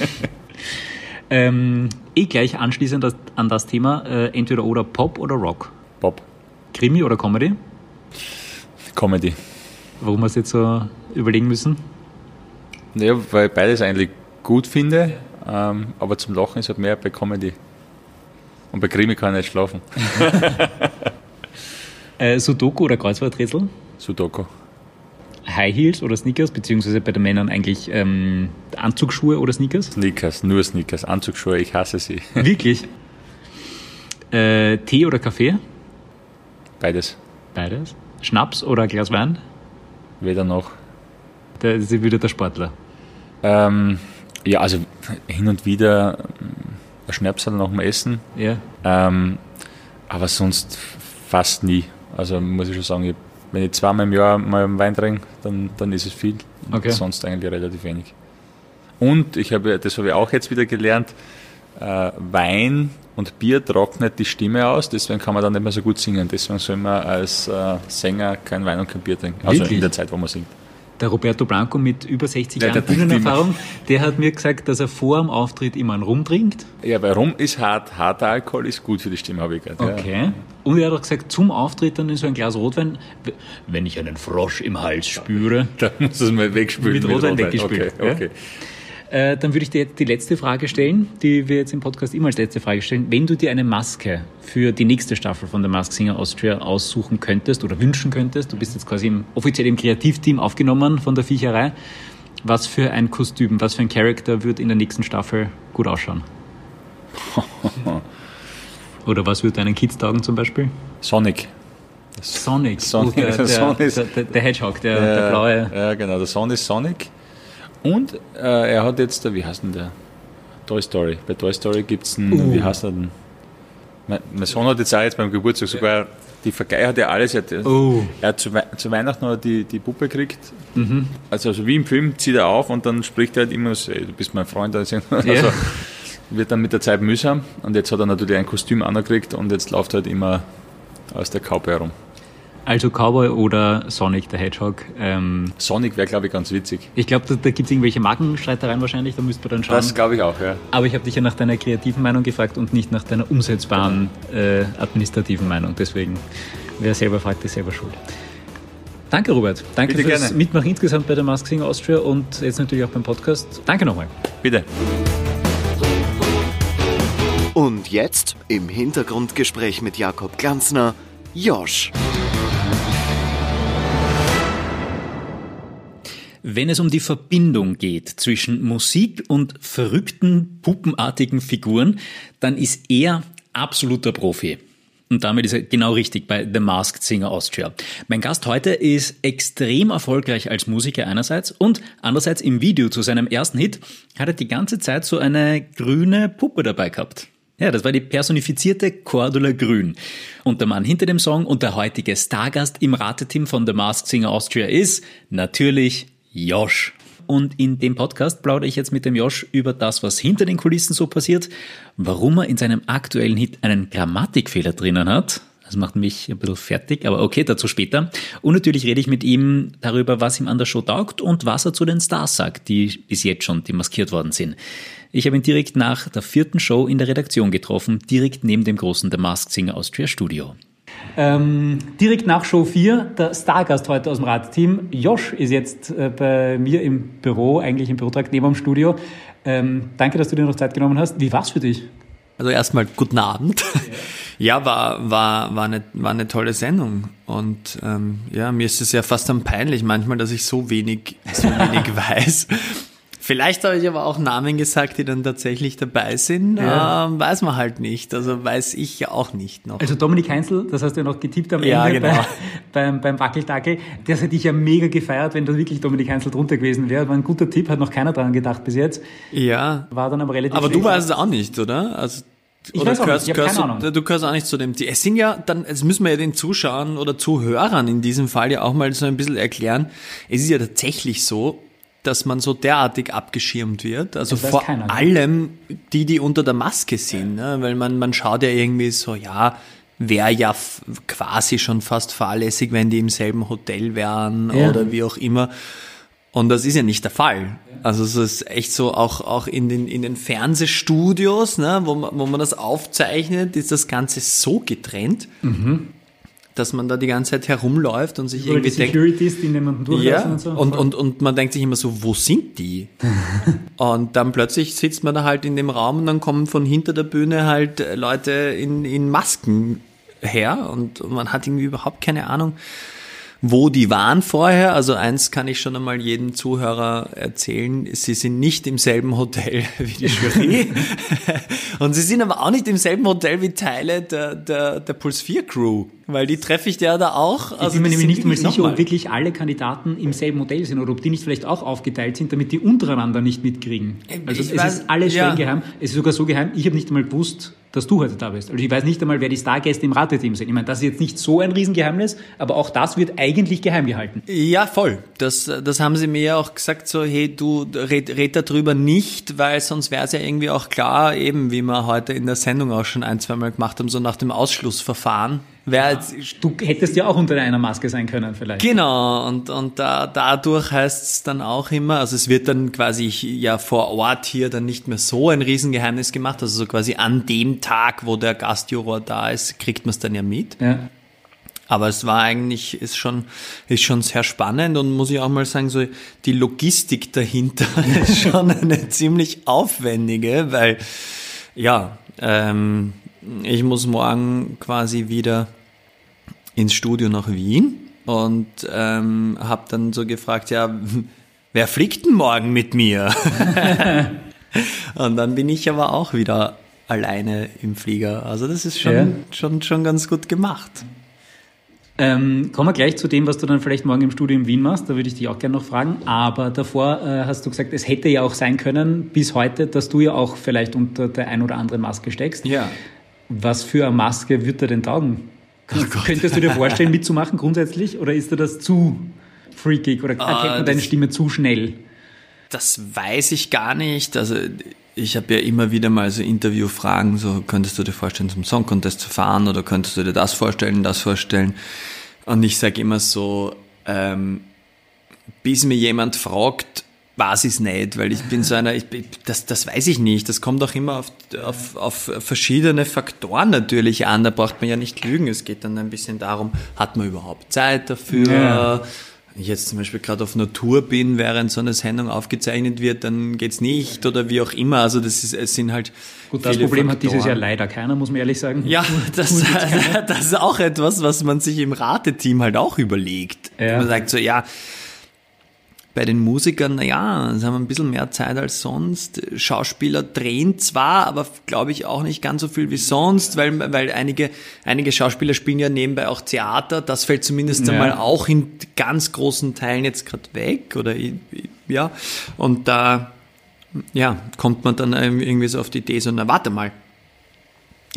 ähm, eh gleich anschließend an das Thema, äh, entweder oder Pop oder Rock? Pop. Krimi oder Comedy? Comedy. Warum hast du jetzt so überlegen müssen? Ja, weil ich beides eigentlich gut finde, ähm, aber zum Lachen ist halt mehr bei Comedy. Und bei Krimi kann ich nicht schlafen. Äh, Sudoku oder Kreuzworträtsel? Sudoku. High Heels oder Sneakers, beziehungsweise bei den Männern eigentlich ähm, Anzugsschuhe oder Sneakers? Sneakers, nur Sneakers, Anzugsschuhe, ich hasse sie. Wirklich? Äh, Tee oder Kaffee? Beides. Beides. Schnaps oder Glas Wein? Weder noch. Der ist wieder der Sportler. Ähm, ja, also hin und wieder ein Schnapsal nach dem Essen, Ja. ähm, aber sonst fast nie. Also muss ich schon sagen, ich, wenn ich zweimal im Jahr mal einen Wein trinke, dann, dann ist es viel. Und Okay. Sonst eigentlich relativ wenig. Und ich habe, das habe ich auch jetzt wieder gelernt, äh, Wein und Bier trocknet die Stimme aus, deswegen kann man dann nicht mehr so gut singen. Deswegen soll man als äh, Sänger kein Wein und kein Bier trinken. Also Wirklich? in der Zeit, wo man singt. Der Roberto Blanco mit über 60 Ja, Jahren Bühnenerfahrung, der hat mir gesagt, dass er vor dem Auftritt immer einen Rum trinkt. Ja, weil Rum ist hart, harter Alkohol ist gut für die Stimme, habe ich gehört. Ja. Okay. Und er hat auch gesagt, zum Auftritt dann in so ein Glas Rotwein, wenn ich einen Frosch im Hals spüre, Da muss es mal wegspülen. Mit Rotwein weggespült, Okay, ja? Äh, dann würde ich dir jetzt die letzte Frage stellen, die wir jetzt im Podcast immer als letzte Frage stellen. Wenn du dir eine Maske für die nächste Staffel von der Mask Singer Austria aussuchen könntest oder wünschen könntest, du bist jetzt quasi im, offiziell im Kreativteam aufgenommen von der Viecherei, was für ein Kostüm, was für ein Charakter wird in der nächsten Staffel gut ausschauen? oder was wird deinen Kids taugen zum Beispiel? Sonic. Sonic, Sonic, oh, der, der, der, der, Hedgehog, der, blaue. Ja, genau, der Sohn ist Sonic. Und äh, er hat jetzt, wie heißt denn der? Toy Story. Bei Toy Story gibt es einen, Uh. wie heißt er denn? Mein, mein Sohn hat jetzt auch jetzt beim Geburtstag sogar, die Vergei hat ja alles. Er hat, Oh. er hat zu, Wei- zu Weihnachten er die, die Puppe gekriegt. Mhm. Also, also wie im Film zieht er auf und dann spricht er halt immer so, du bist mein Freund. Also, also wird dann mit der Zeit mühsam. Und jetzt hat er natürlich ein Kostüm angekriegt und jetzt läuft er halt immer aus der Kaupe herum. Also Cowboy oder Sonic der Hedgehog. Ähm, Sonic wäre, glaube ich, ganz witzig. Ich glaube, da, da gibt es irgendwelche Markenstreitereien wahrscheinlich, da müsste man dann schauen. Das glaube ich auch, ja. Aber ich habe dich ja nach deiner kreativen Meinung gefragt und nicht nach deiner umsetzbaren äh, administrativen Meinung. Deswegen, wer selber fragt, ist selber schuld. Danke, Robert. Danke Bitte fürs gerne. Mitmachen insgesamt bei der Mask Singer Austria und jetzt natürlich auch beim Podcast. Danke nochmal. Bitte. Und jetzt im Hintergrundgespräch mit Jakob Glanzner, Josch. Wenn es um die Verbindung geht zwischen Musik und verrückten, puppenartigen Figuren, dann ist er absoluter Profi. Und damit ist er genau richtig bei The Masked Singer Austria. Mein Gast heute ist extrem erfolgreich als Musiker einerseits und andererseits im Video zu seinem ersten Hit hat er die ganze Zeit so eine grüne Puppe dabei gehabt. Ja, das war die personifizierte Cordula Grün. Und der Mann hinter dem Song und der heutige Stargast im Rateteam von The Masked Singer Austria ist natürlich Josh. Und in dem Podcast plaudere ich jetzt mit dem Josh über das, was hinter den Kulissen so passiert, warum er in seinem aktuellen Hit einen Grammatikfehler drinnen hat. Das macht mich ein bisschen fertig, aber okay, dazu später. Und natürlich rede ich mit ihm darüber, was ihm an der Show taugt und was er zu den Stars sagt, die bis jetzt schon demaskiert worden sind. Ich habe ihn direkt nach der vierten Show in der Redaktion getroffen, direkt neben dem großen The Masked Singer Austria Studio. Ähm, direkt nach Show 4, der Stargast heute aus dem Radteam, Josh, ist jetzt äh, bei mir im Büro, eigentlich im Bürotrakt neben dem Studio. Ähm, danke, dass du dir noch Zeit genommen hast. Wie war's für dich? Also erstmal guten Abend. Ja, war, war, war, eine, war eine tolle Sendung. Und ähm, ja, mir ist es ja fast dann peinlich manchmal, dass ich so wenig, so wenig weiß. Vielleicht habe ich aber auch Namen gesagt, die dann tatsächlich dabei sind. Ja. Ähm, weiß man halt nicht. Also weiß ich ja auch nicht noch. Also Dominik Heinzel, das hast du ja noch getippt am Ja, Ende genau. bei, beim, beim Wackeldackel. Das hätte ich ja mega gefeiert, wenn da wirklich Dominik Heinzel drunter gewesen wäre. War ein guter Tipp, hat noch keiner dran gedacht bis jetzt. Ja. War dann aber relativ Aber du schlecht. weißt es auch nicht, oder? Also, Ich oder weiß auch nicht, gehörst, gehörst du, Ahnung. du gehörst auch nicht zu dem. Die, es sind ja dann, es müssen wir ja den Zuschauern oder Zuhörern in diesem Fall ja auch mal so ein bisschen erklären. Es ist ja tatsächlich so, dass man so derartig abgeschirmt wird. Also vor keiner, ne? allem die, die unter der Maske sind, ne? weil man, man schaut ja irgendwie so, ja, wäre ja quasi schon fast fahrlässig, wenn die im selben Hotel wären Ja. oder wie auch immer. Und das ist ja nicht der Fall. Also es ist echt so, auch, auch in den, in den Fernsehstudios, ne, wo, man, wo man das aufzeichnet, ist das Ganze so getrennt, dass man da die ganze Zeit herumläuft und sich Oder irgendwie die denkt, Securities, die niemanden durchlassen ja, und so. und, und, und man denkt sich immer so, wo sind die? und dann plötzlich sitzt man da halt in dem Raum und dann kommen von hinter der Bühne halt Leute in, in Masken her und man hat irgendwie überhaupt keine Ahnung, wo die waren vorher. Also eins kann ich schon einmal jedem Zuhörer erzählen, sie sind nicht im selben Hotel wie die Jury und sie sind aber auch nicht im selben Hotel wie Teile der, der, der Puls 4 Crew, weil die treffe ich ja da auch. Ich Also bin mir nämlich nicht mal wirklich sicher, ob wirklich alle Kandidaten im selben Modell sind oder ob die nicht vielleicht auch aufgeteilt sind, damit die untereinander nicht mitkriegen. Also Ich es weiß- ist alles ja. streng geheim. Es ist sogar so geheim, ich habe nicht einmal gewusst, dass du heute da bist. Also ich weiß nicht einmal, wer die Stargäste im Rateteam sind. Ich meine, das ist jetzt nicht so ein Riesengeheimnis, aber auch das wird eigentlich geheim gehalten. Ja, voll. Das, das haben sie mir ja auch gesagt, so, hey, du red, red darüber nicht, weil sonst wäre es ja irgendwie auch klar, eben wie wir heute in der Sendung auch schon ein, zweimal gemacht haben, so nach dem Ausschlussverfahren. Wer jetzt, Du hättest ja auch unter einer Maske sein können vielleicht. Genau, und, und da, dadurch heißt es dann auch immer, also es wird dann quasi ja vor Ort hier dann nicht mehr so ein Riesengeheimnis gemacht, also so quasi an dem Tag, wo der Gastjuror da ist, kriegt man es dann ja mit. Ja. Aber es war eigentlich, ist schon, ist schon sehr spannend und muss ich auch mal sagen, so die Logistik dahinter ist schon eine ziemlich aufwendige, weil, ja, ähm, ich muss morgen quasi wieder ins Studio nach Wien und ähm, habe dann so gefragt, ja, wer fliegt denn morgen mit mir? und dann bin ich aber auch wieder alleine im Flieger. Also das ist schon, Ja. schon, schon ganz gut gemacht. Ähm, kommen wir gleich zu dem, was du dann vielleicht morgen im Studio in Wien machst. Da würde ich dich auch gerne noch fragen. Aber davor äh, hast du gesagt, es hätte ja auch sein können bis heute, dass du ja auch vielleicht unter der ein oder anderen Maske steckst. Ja. Was für eine Maske wird dir denn taugen? Könntest du dir vorstellen, mitzumachen grundsätzlich? Oder ist dir das zu freakig? Oder erkennt man deine Stimme zu schnell? Das weiß ich gar nicht. Also ich habe ja immer wieder mal so Interviewfragen, so könntest du dir vorstellen, zum Song Contest zu fahren oder könntest du dir das vorstellen, das vorstellen? Und ich sage immer so, ähm, bis mir jemand fragt, weiß ich nicht, weil ich bin so einer, ich, das, das weiß ich nicht. Das kommt auch immer auf, auf, auf verschiedene Faktoren natürlich an. Da braucht man ja nicht lügen. Es geht dann ein bisschen darum, hat man überhaupt Zeit dafür? Ja. Wenn ich jetzt zum Beispiel gerade auf Tour bin, während so eine Sendung aufgezeichnet wird, dann geht's nicht oder wie auch immer. Also das ist, es sind halt Gut, das Problem hat dieses Faktoren. Jahr leider keiner, muss man ehrlich sagen. Ja, das, das ist auch etwas, was man sich im Rateteam halt auch überlegt. Ja. Man sagt so, ja, bei den Musikern, na ja, sie haben ein bisschen mehr Zeit als sonst. Schauspieler drehen zwar, aber glaube ich auch nicht ganz so viel wie sonst, weil, weil einige, einige Schauspieler spielen ja nebenbei auch Theater. Das fällt zumindest Ja. einmal auch in ganz großen Teilen jetzt gerade weg oder ja. Und da, ja, kommt man dann irgendwie so auf die Idee so, na warte mal,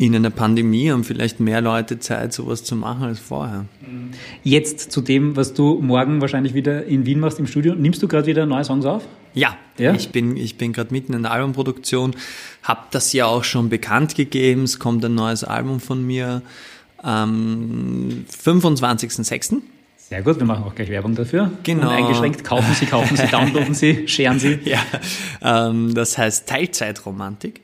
in einer Pandemie haben vielleicht mehr Leute Zeit, sowas zu machen als vorher. Jetzt zu dem, was du morgen wahrscheinlich wieder in Wien machst im Studio. Nimmst du gerade wieder neue Songs auf? Ja, Ja? ich bin, ich bin gerade mitten in der Albumproduktion, habe das ja auch schon bekannt gegeben. Es kommt ein neues Album von mir am 25.06. Sehr gut, wir machen auch gleich Werbung dafür. Genau. Uneingeschränkt. Kaufen Sie, kaufen Sie, downloaden Sie, scheren Sie. Ja, ähm, das heißt Teilzeitromantik.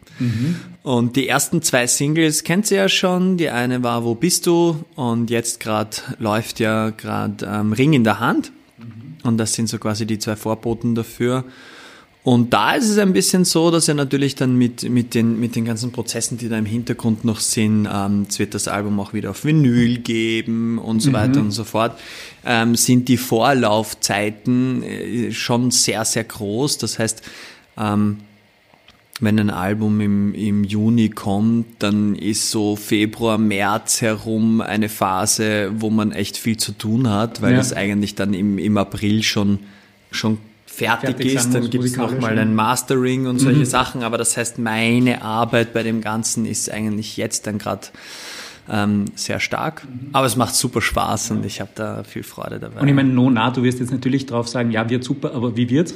Und die ersten zwei Singles kennt ihr ja schon. Die eine war Wo bist du? Und jetzt gerade läuft ja gerade ähm, Ring in der Hand. Und das sind so quasi die zwei Vorboten dafür. Und da ist es ein bisschen so, dass er natürlich dann mit, mit, den, mit den ganzen Prozessen, die da im Hintergrund noch sind, ähm, jetzt wird das Album auch wieder auf Vinyl geben und so weiter und so fort, ähm, sind die Vorlaufzeiten äh, schon sehr, sehr groß. Das heißt, ähm, wenn ein Album im, im Juni kommt, dann ist so Februar, März herum eine Phase, wo man echt viel zu tun hat, weil Ja. das eigentlich dann im, im April schon, schon fertig, Fertig ist. Dann gibt es nochmal ein Mastering und solche Sachen. Aber das heißt, meine Arbeit bei dem Ganzen ist eigentlich jetzt dann gerade ähm, sehr stark. Aber es macht super Spaß und ich habe da viel Freude dabei. Und ich meine, no, na, du wirst jetzt natürlich drauf sagen, ja, wird super, aber wie wird's?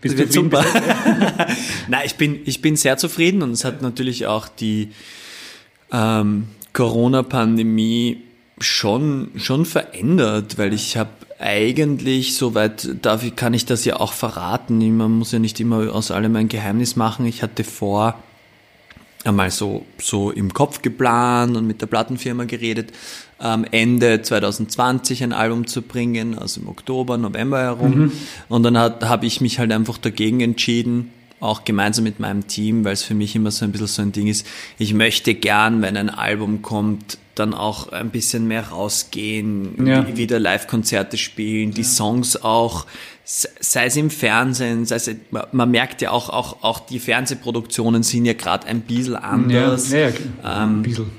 Bist wird zufrieden super. Nein, ich bin, ich bin sehr zufrieden und es hat natürlich auch die ähm, Corona-Pandemie schon, schon verändert, weil ich habe eigentlich, soweit darf ich, kann ich das ja auch verraten, man muss ja nicht immer aus allem ein Geheimnis machen, ich hatte vor, einmal so, so im Kopf geplant und mit der Plattenfirma geredet, ähm, Ende 2020 ein Album zu bringen, also im Oktober, November herum. Mhm. Und dann habe ich mich halt einfach dagegen entschieden, auch gemeinsam mit meinem Team, weil es für mich immer so ein bisschen so ein Ding ist, ich möchte gern, wenn ein Album kommt, dann auch ein bisschen mehr rausgehen, ja. wieder Live-Konzerte spielen, die ja. Songs auch, sei es im Fernsehen, sei es, man merkt ja auch, auch, auch die Fernsehproduktionen sind ja gerade ein bisschen anders. Ja, ja, ähm, ein bisschen.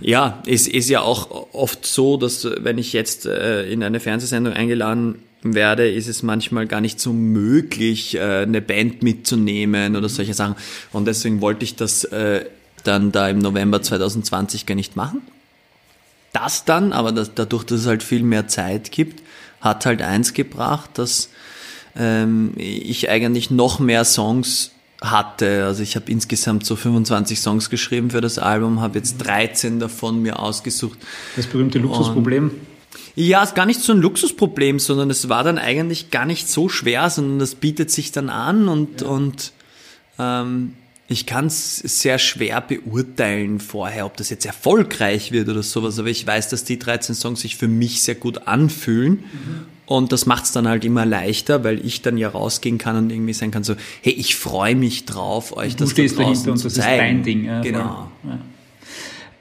Ja, es ist ja auch oft so, dass wenn ich jetzt äh, in eine Fernsehsendung eingeladen werde, ist es manchmal gar nicht so möglich, äh, eine Band mitzunehmen oder solche Sachen. Und deswegen wollte ich das äh, dann da im November 2020 gar nicht machen das dann, aber das, dadurch, dass es halt viel mehr Zeit gibt, hat halt eins gebracht, dass ähm, ich eigentlich noch mehr Songs hatte. Also ich habe insgesamt so 25 Songs geschrieben für das Album, habe jetzt 13 davon mir ausgesucht. Das berühmte Luxusproblem. Und ja, ist gar nicht so ein Luxusproblem, sondern es war dann eigentlich gar nicht so schwer, sondern das bietet sich dann an und, ja. und ähm, ich kann es sehr schwer beurteilen vorher, ob das jetzt erfolgreich wird oder sowas, aber ich weiß, dass die 13 Songs sich für mich sehr gut anfühlen. Mhm. Und das macht es dann halt immer leichter, weil ich dann ja rausgehen kann und irgendwie sagen kann, so, hey, ich freue mich drauf, euch du das stehst da dahinter und das zeigen. ist dein Ding. Ja, genau. Ja.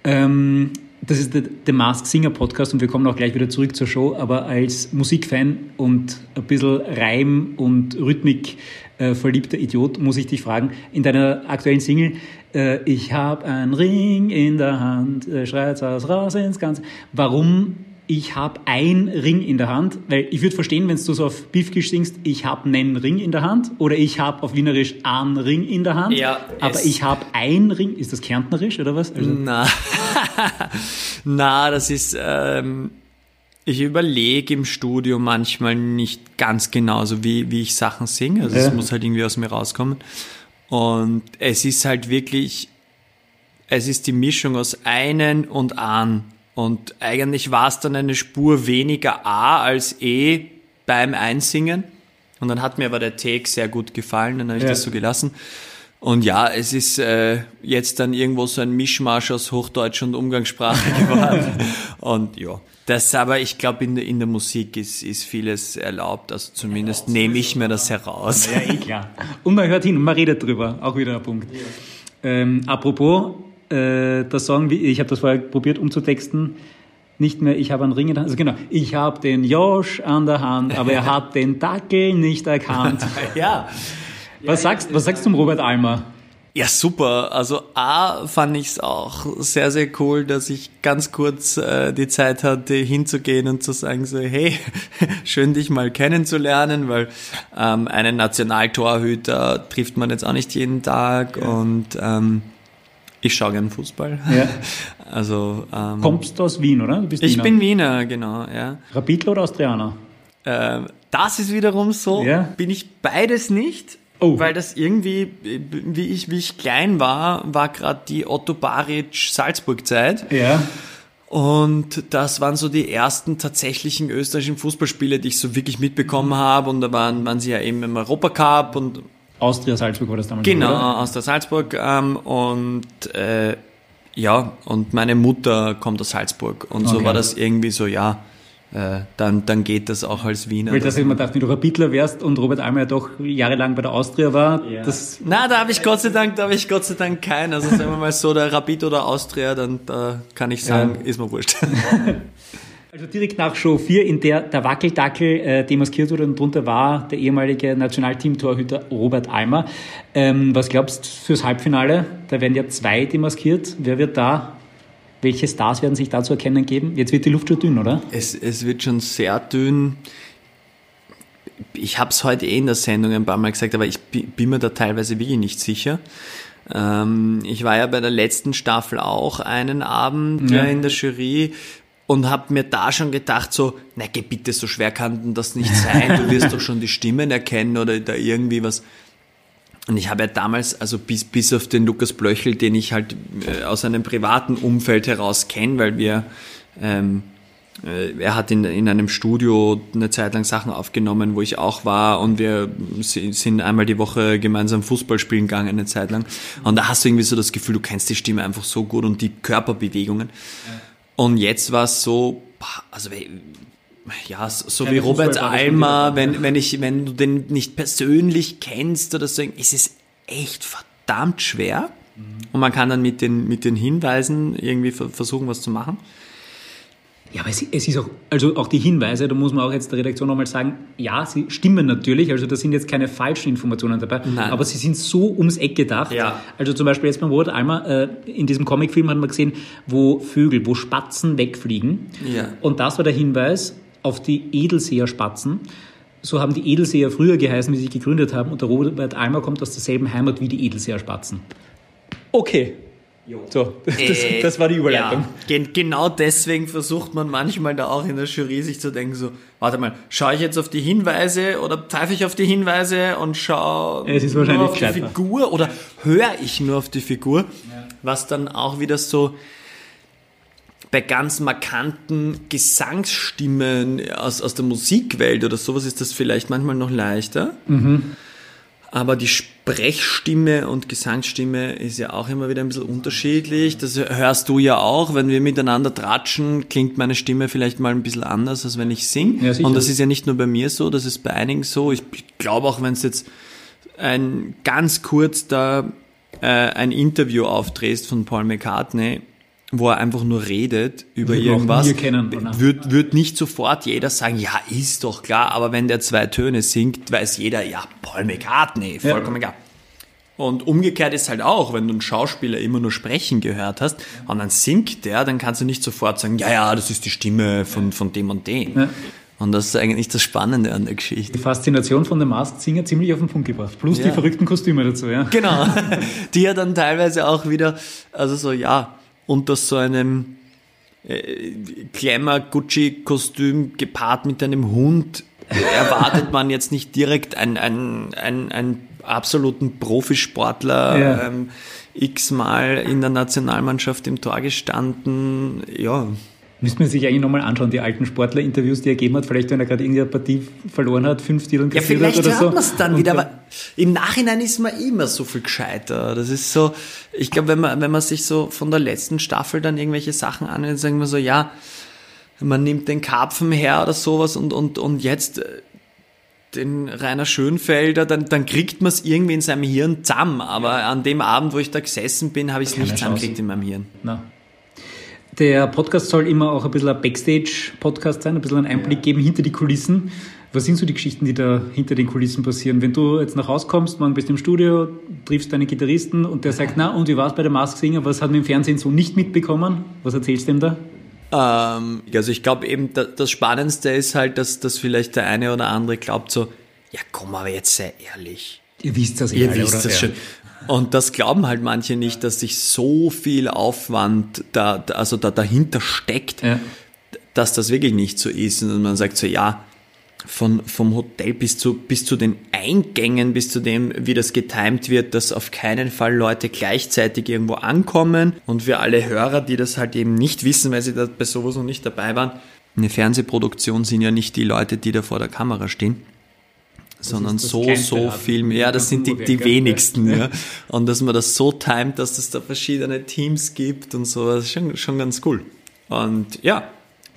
Ähm, das ist der, der Mask Singer Podcast und wir kommen auch gleich wieder zurück zur Show, aber als Musikfan und ein bisschen Reim und Rhythmik äh, verliebter Idiot, muss ich dich fragen, in deiner aktuellen Single, äh, ich habe einen Ring in der Hand, äh, schreit das raus ins Ganze. Warum ich habe ein Ring in der Hand, weil ich würde verstehen, wenn du so auf Beefkisch singst, ich habe einen Ring in der Hand oder ich habe auf Wienerisch einen Ring in der Hand, ja, aber ich habe ein Ring, ist das Kärntnerisch oder was? Also na, na, das ist, ähm, ich überlege im Studio manchmal nicht ganz genauso, wie, wie ich Sachen singe. Also es muss halt irgendwie aus mir rauskommen. Und es ist halt wirklich, es ist die Mischung aus einen und an. Und eigentlich war es dann eine Spur weniger A als E beim Einsingen. Und dann hat mir aber der Take sehr gut gefallen, dann habe ich ja. das so gelassen. Und ja, es ist äh, jetzt dann irgendwo so ein Mischmasch aus Hochdeutsch und Umgangssprache geworden. und ja, das aber, ich glaube, in, der in der Musik ist, ist vieles erlaubt. Also zumindest nehme ich mir das heraus. Ja, eh klar. Und man hört hin und man redet drüber. Auch wieder ein Punkt. Ja. Ähm, apropos, äh, der Song, ich habe das vorher probiert umzutexten. Nicht mehr, ich habe einen Ring in der Hand. Also genau, ich habe den Josh an der Hand, aber er hat den Dackel nicht erkannt. ja. Was sagst, was sagst du zum Robert Almer? Ja, super. Also A fand ich es auch sehr, sehr cool, dass ich ganz kurz äh, die Zeit hatte, hinzugehen und zu sagen so, hey, schön dich mal kennenzulernen, weil ähm, einen Nationaltorhüter trifft man jetzt auch nicht jeden Tag ja. und ähm, ich schaue gern Fußball. Ja. Also ähm, kommst du aus Wien, oder? Du bist ich Wiener. bin Wiener, genau. Ja. Rapidler oder Austrianer? Ähm, das ist wiederum so. Ja. Bin ich beides nicht. Oh. Weil das irgendwie, wie ich, wie ich klein war, war gerade die Otto Baric Salzburg-Zeit. Ja. Und das waren so die ersten tatsächlichen österreichischen Fußballspiele, die ich so wirklich mitbekommen habe. Und da waren, waren sie ja eben im Europacup und Austria Salzburg war das damals. Genau, oder? Austria Salzburg. Ähm, und äh, ja, und meine Mutter kommt aus Salzburg. Und so war das irgendwie so, ja, dann, dann geht das auch als Wiener. Weil das ich mir dachte, wenn du Rapidler wärst und Robert Almer ja doch jahrelang bei der Austria war. Ja. Das Na, da habe ich Gott sei Dank, da habe ich Gott sei Dank keinen. Also sagen wir mal so, der Rapid oder Austria, dann da kann ich sagen, ja. ist mir wurscht. Also direkt nach Show 4, in der der Wackeldackel äh, demaskiert wurde und drunter war der ehemalige Nationalteam-Torhüter Robert Almer. Ähm, was glaubst du fürs Halbfinale? Da werden ja zwei demaskiert. Wer wird da welche Stars werden sich da zu erkennen geben? Jetzt wird die Luft schon dünn, oder? Es, es wird schon sehr dünn. Ich habe es heute eh in der Sendung ein paar Mal gesagt, aber ich bin mir da teilweise wirklich nicht sicher. Ähm, ich war ja bei der letzten Staffel auch einen Abend ja. in der Jury und habe mir da schon gedacht so, na geh bitte, so schwer kann das nicht sein, du wirst doch schon die Stimmen erkennen oder da irgendwie was. Und ich habe ja damals, also bis, bis auf den Lukas Blöchel, den ich halt äh, aus einem privaten Umfeld heraus kenne, weil wir ähm, äh, er hat in, in einem Studio eine Zeit lang Sachen aufgenommen, wo ich auch war und wir sind einmal die Woche gemeinsam Fußball spielen gegangen eine Zeit lang. Und da hast du irgendwie so das Gefühl, du kennst die Stimme einfach so gut und die Körperbewegungen. Und jetzt war es so, also ja, so wie Robert Almer, wenn, wenn ich, wenn du den nicht persönlich kennst oder so, ist es echt verdammt schwer. Mhm. Und man kann dann mit den, mit den Hinweisen irgendwie versuchen, was zu machen. Ja, aber es, es, ist auch, also auch die Hinweise, da muss man auch jetzt der Redaktion nochmal sagen, ja, sie stimmen natürlich, also da sind jetzt keine falschen Informationen dabei, Nein. aber sie sind so ums Eck gedacht. Ja. Also zum Beispiel jetzt beim Robert Almer, äh, in diesem Comicfilm hat man gesehen, wo Vögel, wo Spatzen wegfliegen. Ja. Und das war der Hinweis auf die Edelseerspatzen. So haben die Edelseer früher geheißen, wie sie sich gegründet haben, und der Robert Almer kommt aus derselben Heimat wie die Edelseerspatzen. Okay, so, das, äh, das, war die Überleitung. Ja, genau deswegen versucht man manchmal da auch in der Jury sich zu denken, so, warte mal, schaue ich jetzt auf die Hinweise oder pfeife ich auf die Hinweise und schaue nur auf die Figur oder höre ich nur auf die Figur, ja. was dann auch wieder so bei ganz markanten Gesangsstimmen aus, aus der Musikwelt oder sowas ist das vielleicht manchmal noch leichter. Mhm. Aber die Sprechstimme und Gesangsstimme ist ja auch immer wieder ein bisschen unterschiedlich. Das hörst du ja auch. Wenn wir miteinander tratschen, klingt meine Stimme vielleicht mal ein bisschen anders, als wenn ich singe. Ja, und das ist ja nicht nur bei mir so, das ist bei einigen so. Ich, ich glaube auch, wenn es jetzt ein ganz kurz da äh, ein Interview aufdrehst von Paul McCartney, wo er einfach nur redet über Würde irgendwas, wird, wird nicht sofort jeder sagen, ja, ist doch klar, aber wenn der zwei Töne singt, weiß jeder, ja, Paul McCartney, vollkommen ja. egal. Und umgekehrt ist halt auch, wenn du einen Schauspieler immer nur sprechen gehört hast und dann singt der, dann kannst du nicht sofort sagen, ja, ja, das ist die Stimme von, von dem und dem. Ja. Und das ist eigentlich das Spannende an der Geschichte. Die Faszination von The Masked Singer ziemlich auf den Punkt gebracht. Plus ja. die verrückten Kostüme dazu, ja. Genau. Die ja dann teilweise auch wieder, also so, ja, unter so einem äh, Glamour Gucci Kostüm gepaart mit einem Hund erwartet man jetzt nicht direkt einen, einen, einen, einen absoluten Profisportler ja. ähm, x-mal in der Nationalmannschaft im Tor gestanden. Ja, Müsste man sich eigentlich nochmal anschauen, die alten Sportler-Interviews, die er gegeben hat, vielleicht wenn er gerade irgendeine Partie verloren hat, fünf Titeln ja, vielleicht hat oder so. man es dann wieder, aber im Nachhinein ist man immer so viel gescheiter. Das ist so, ich glaube, wenn man, wenn man sich so von der letzten Staffel dann irgendwelche Sachen anhört, sagen wir so, ja, man nimmt den Karpfen her oder sowas und, und, und jetzt äh, den Rainer Schönfelder, dann, dann kriegt man es irgendwie in seinem Hirn zusammen. Aber an dem Abend, wo ich da gesessen bin, habe ich es nicht zusammengekriegt in meinem Hirn. Na. Der Podcast soll immer auch ein bisschen ein Backstage-Podcast sein, ein bisschen einen Einblick geben hinter die Kulissen. Was sind so die Geschichten, die da hinter den Kulissen passieren? Wenn du jetzt nach Hause kommst, man bist im Studio, triffst deinen Gitarristen und der sagt, na, und wie war es bei der Mask Singer? Was hat man im Fernsehen so nicht mitbekommen? Was erzählst du ihm da? Ähm, also ich glaube eben, das Spannendste ist halt, dass, dass vielleicht der eine oder andere glaubt so, ja komm aber jetzt sehr ehrlich. Ihr wisst das Ihr wisst das schon. Und das glauben halt manche nicht, dass sich so viel Aufwand da, also da dahinter steckt, ja. dass das wirklich nicht so ist. Und man sagt so, ja, von, vom Hotel bis zu, bis zu den Eingängen, bis zu dem, wie das getimt wird, dass auf keinen Fall Leute gleichzeitig irgendwo ankommen. Und für alle Hörer, die das halt eben nicht wissen, weil sie da bei sowas noch nicht dabei waren, eine Fernsehproduktion sind ja nicht die Leute, die da vor der Kamera stehen sondern so, so viel mehr. Ja, das sind die, die wenigsten. Ja. Und dass man das so timet, dass es da verschiedene Teams gibt und so, das ist schon, schon ganz cool. Und ja.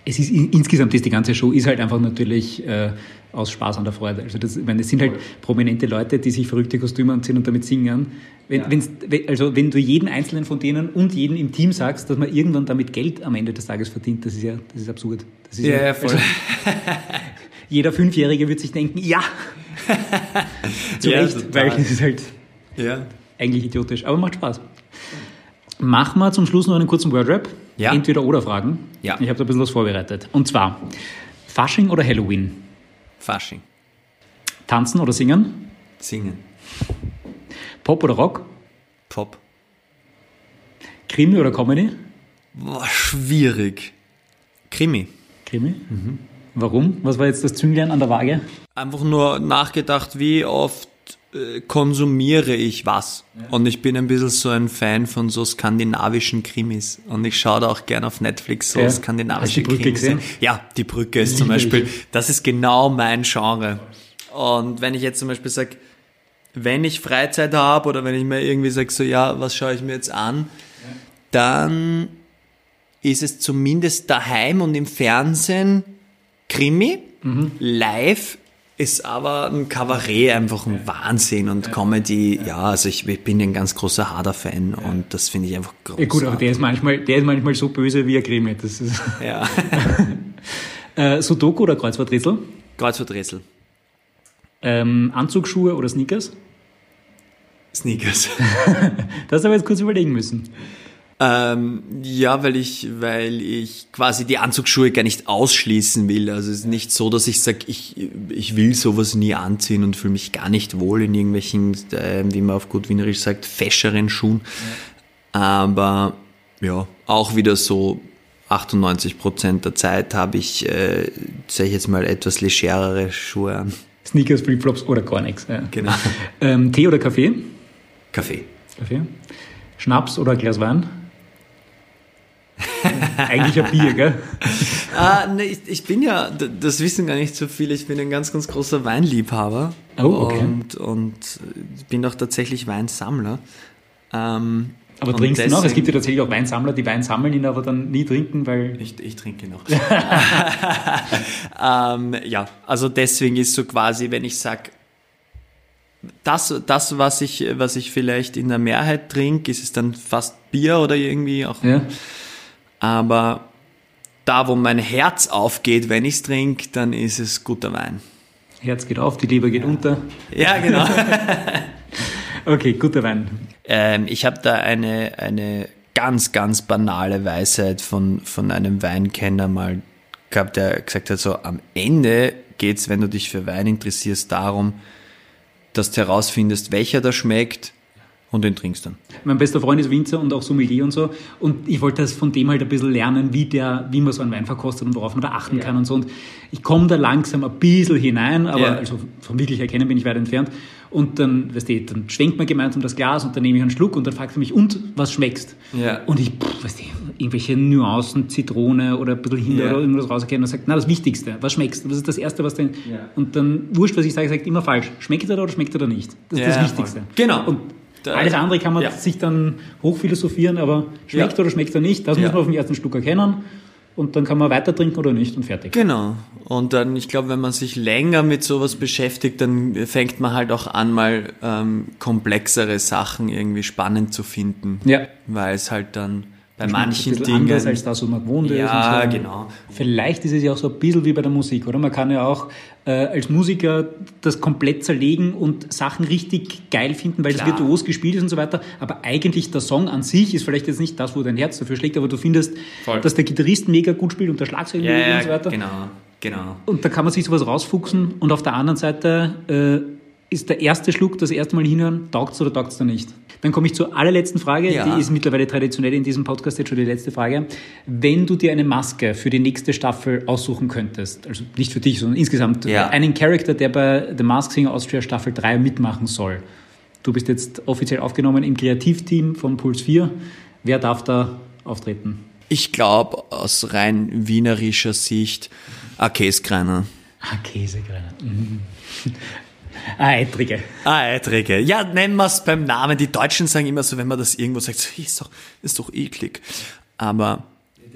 Es ist insgesamt ist die ganze Show ist halt einfach natürlich äh, aus Spaß an der Freude. Also das, ich meine, es sind halt prominente Leute, die sich verrückte Kostüme anziehen und damit singen. Wenn, ja. also wenn du jeden einzelnen von denen und jeden im Team sagst, dass man irgendwann damit Geld am Ende des Tages verdient, das ist ja, das ist absurd. Das ist ja, ja voll. Also, jeder Fünfjährige wird sich denken, ja, Zu ja, Recht, weil es ist halt ja. eigentlich idiotisch, aber macht Spaß. Machen wir zum Schluss noch einen kurzen Wordrap. Ja. Entweder oder Fragen. Ja. Ich habe da ein bisschen was vorbereitet. Und zwar Fasching oder Halloween? Fasching. Tanzen oder singen? Singen. Pop oder Rock? Pop. Krimi oder Comedy? Boah, schwierig. Krimi. Krimi? Mhm. Warum? Was war jetzt das Zünglein an der Waage? Einfach nur nachgedacht, wie oft äh, konsumiere ich was. Und ich bin ein bisschen so ein Fan von so skandinavischen Krimis. Und ich schaue da auch gerne auf Netflix so Ja. skandinavische Hast du die Brücke Krimis. gesehen? Ja, die Brücke ist zum. Beispiel, das ist genau mein Genre. Und wenn ich jetzt zum Beispiel sage, wenn ich Freizeit habe oder wenn ich mir irgendwie sage, so ja, was schaue ich mir jetzt an, dann ist es zumindest daheim und im Fernsehen Krimi. Live ist aber ein Kabarett einfach ein Wahnsinn und Comedy, ja, also ich, ich bin ein ganz großer Harder-Fan und das finde ich einfach großartig. Ja gut, aber der ist manchmal, der ist manchmal so böse wie ein Krimi. Das ist, Ja. äh, Sudoku oder Kreuzworträtsel? Kreuzworträtsel. Ähm, Anzugsschuhe oder Sneakers? Sneakers. Das aber jetzt kurz überlegen müssen. Ähm, ja, weil ich, weil ich quasi die Anzugsschuhe gar nicht ausschließen will. Also es ist nicht so, dass ich sage, ich, ich will sowas nie anziehen und fühle mich gar nicht wohl in irgendwelchen, äh, wie man auf gut Wienerisch sagt, fescheren Schuhen. Aber ja, auch wieder so 98 Prozent der Zeit habe ich, äh, sag ich jetzt mal, etwas legerere Schuhe an. Sneakers, Flipflops oder gar nichts. Ja. Genau. Ähm, Tee oder Kaffee? Kaffee. Kaffee. Schnaps oder Glas Wein? Eigentlich ein Bier, gell? Ah, ne, ich, ich bin ja, das wissen gar nicht so viele, ich bin ein ganz, ganz großer Weinliebhaber. Oh, okay. Und, und äh, bin auch tatsächlich Weinsammler. Ähm, Aber und trinkst du noch? Es deswegen- gibt ja tatsächlich auch Weinsammler, die Wein sammeln, ihn aber dann nie trinken, weil Ich, ich trinke noch. ähm, ja, also deswegen ist so quasi, wenn ich sag, das, das was, ich, was ich vielleicht in der Mehrheit trinke, ist es dann fast Bier oder irgendwie auch. ja, Aber da, wo mein Herz aufgeht, wenn ich es trinke, dann ist es guter Wein. Herz geht auf, die Leber geht unter. Ja, genau. Okay, guter Wein. ähm, ich habe da eine, eine ganz, ganz banale Weisheit von, von einem Weinkenner mal gehabt, der gesagt hat, so am Ende geht's, wenn du dich für Wein interessierst, darum, dass du herausfindest, welcher da schmeckt und den trinkst dann. Mein bester Freund ist Winzer und auch Sommelier und so. Und ich wollte das von dem halt ein bisschen lernen, wie, der, wie man so einen Wein verkostet und worauf man da achten kann und so. Und ich komme da langsam ein bisschen hinein, aber Ja. also vom wirklich erkennen bin ich weit entfernt. Und dann, weißt du, dann schwenkt man gemeinsam das Glas und dann nehme ich einen Schluck und dann fragt er mich, und was schmeckst? Ja. Und ich, pff, weißt du, irgendwelche Nuancen, Zitrone oder ein bisschen Himbeer Ja. oder irgendwas rauserkennen und sagt, na, das Wichtigste, was schmeckst? Was ist das Erste, was denn? Ja. Und dann, wurscht, was ich sage, sagt immer falsch. Schmeckt er da oder schmeckt er da nicht? Das ist Ja, das Wichtigste. voll. Genau. Und Da- alles andere kann man Ja. sich dann hochphilosophieren, aber schmeckt Ja. oder schmeckt er nicht, das Ja. muss man auf den ersten Schluck erkennen. Und dann kann man weiter trinken oder nicht und fertig. Genau. Und dann, ich glaube, wenn man sich länger mit sowas beschäftigt, dann fängt man halt auch an, mal ähm, komplexere Sachen irgendwie spannend zu finden. Ja. Weil es halt dann bei manchen ein Dingen. anders als das, was man gewohnt Ja, ist. und so. genau. Vielleicht ist es ja auch so ein bisschen wie bei der Musik, oder? Man kann ja auch äh, als Musiker das komplett zerlegen und Sachen richtig geil finden, weil es virtuos gespielt ist und so weiter. Aber eigentlich der Song an sich ist vielleicht jetzt nicht das, wo dein Herz dafür schlägt, aber du findest, Voll. dass der Gitarrist mega gut spielt und der Schlagzeuger ja, mega gut ja, und so weiter. genau, genau. Und da kann man sich sowas rausfuchsen und auf der anderen Seite äh, ist der erste Schluck, das erste Mal hinhören, taugt's oder taugt's da nicht? Dann komme ich zur allerletzten Frage, Ja. die ist mittlerweile traditionell in diesem Podcast jetzt schon die letzte Frage. Wenn du dir eine Maske für die nächste Staffel aussuchen könntest, also nicht für dich, sondern insgesamt Ja. einen Charakter, der bei The Mask Singer Austria Staffel 3 mitmachen soll. Du bist jetzt offiziell aufgenommen im Kreativteam von Puls 4. Wer darf da auftreten? Ich glaube, aus rein wienerischer Sicht. Ah, Käsekreiner. Mhm. Ah, Eitrige. Ah, Eitrige. Ja, nennen wir es beim Namen. Die Deutschen sagen immer so, wenn man das irgendwo sagt, so, ist doch, ist doch eklig. Aber,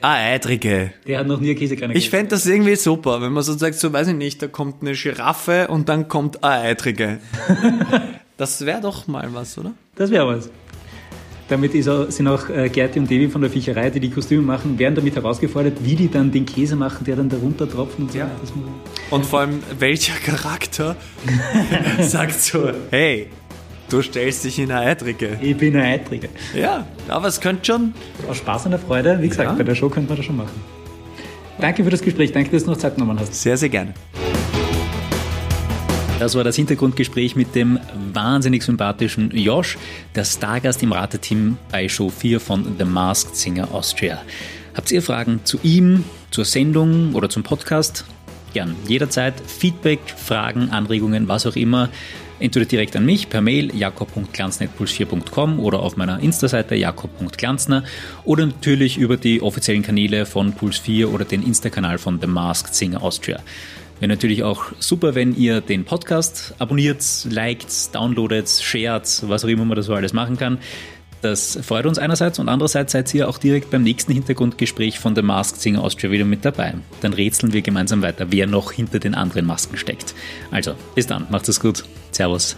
ah, Eitrige. Der hat noch nie eine Käsekreiner Ich fände das irgendwie super, wenn man so sagt, so weiß ich nicht, da kommt eine Giraffe und dann kommt eine Eitrige. das wäre doch mal was, oder? Das wäre was. Damit ist auch, sind auch äh, Gerti und Devi von der Fischerei, die die Kostüme machen, werden damit herausgefordert, wie die dann den Käse machen, der dann darunter tropft. Und so. Ja. Und vor allem, welcher Charakter sagt so, hey, du stellst dich in eine Eitrige. ich bin ein Eitriger. Ja, aber es könnte schon. Aus Spaß und der Freude, wie gesagt, Ja. bei der Show könnte man das schon machen. Danke für das Gespräch, danke, dass du noch Zeit genommen hast. Sehr, sehr gerne. Das war das Hintergrundgespräch mit dem wahnsinnig sympathischen Josh, der Stargast im Rateteam bei Show 4 von The Masked Singer Austria. Habt ihr Fragen zu ihm, zur Sendung oder zum Podcast? gern. Jederzeit Feedback, Fragen, Anregungen, was auch immer. Entweder direkt an mich per Mail jakob.glanznetpuls4.com oder auf meiner Insta-Seite jakob.glanzner oder natürlich über die offiziellen Kanäle von Puls 4 oder den Insta-Kanal von The Masked Singer Austria. Wäre natürlich auch super, wenn ihr den Podcast abonniert, liked, downloadet, shared, was auch immer man da so alles machen kann. Das freut uns einerseits und andererseits seid ihr auch direkt beim nächsten Hintergrundgespräch von The Masked Singer Austria wieder mit dabei. Dann rätseln wir gemeinsam weiter, wer noch hinter den anderen Masken steckt. Also, bis dann, macht es gut. Servus.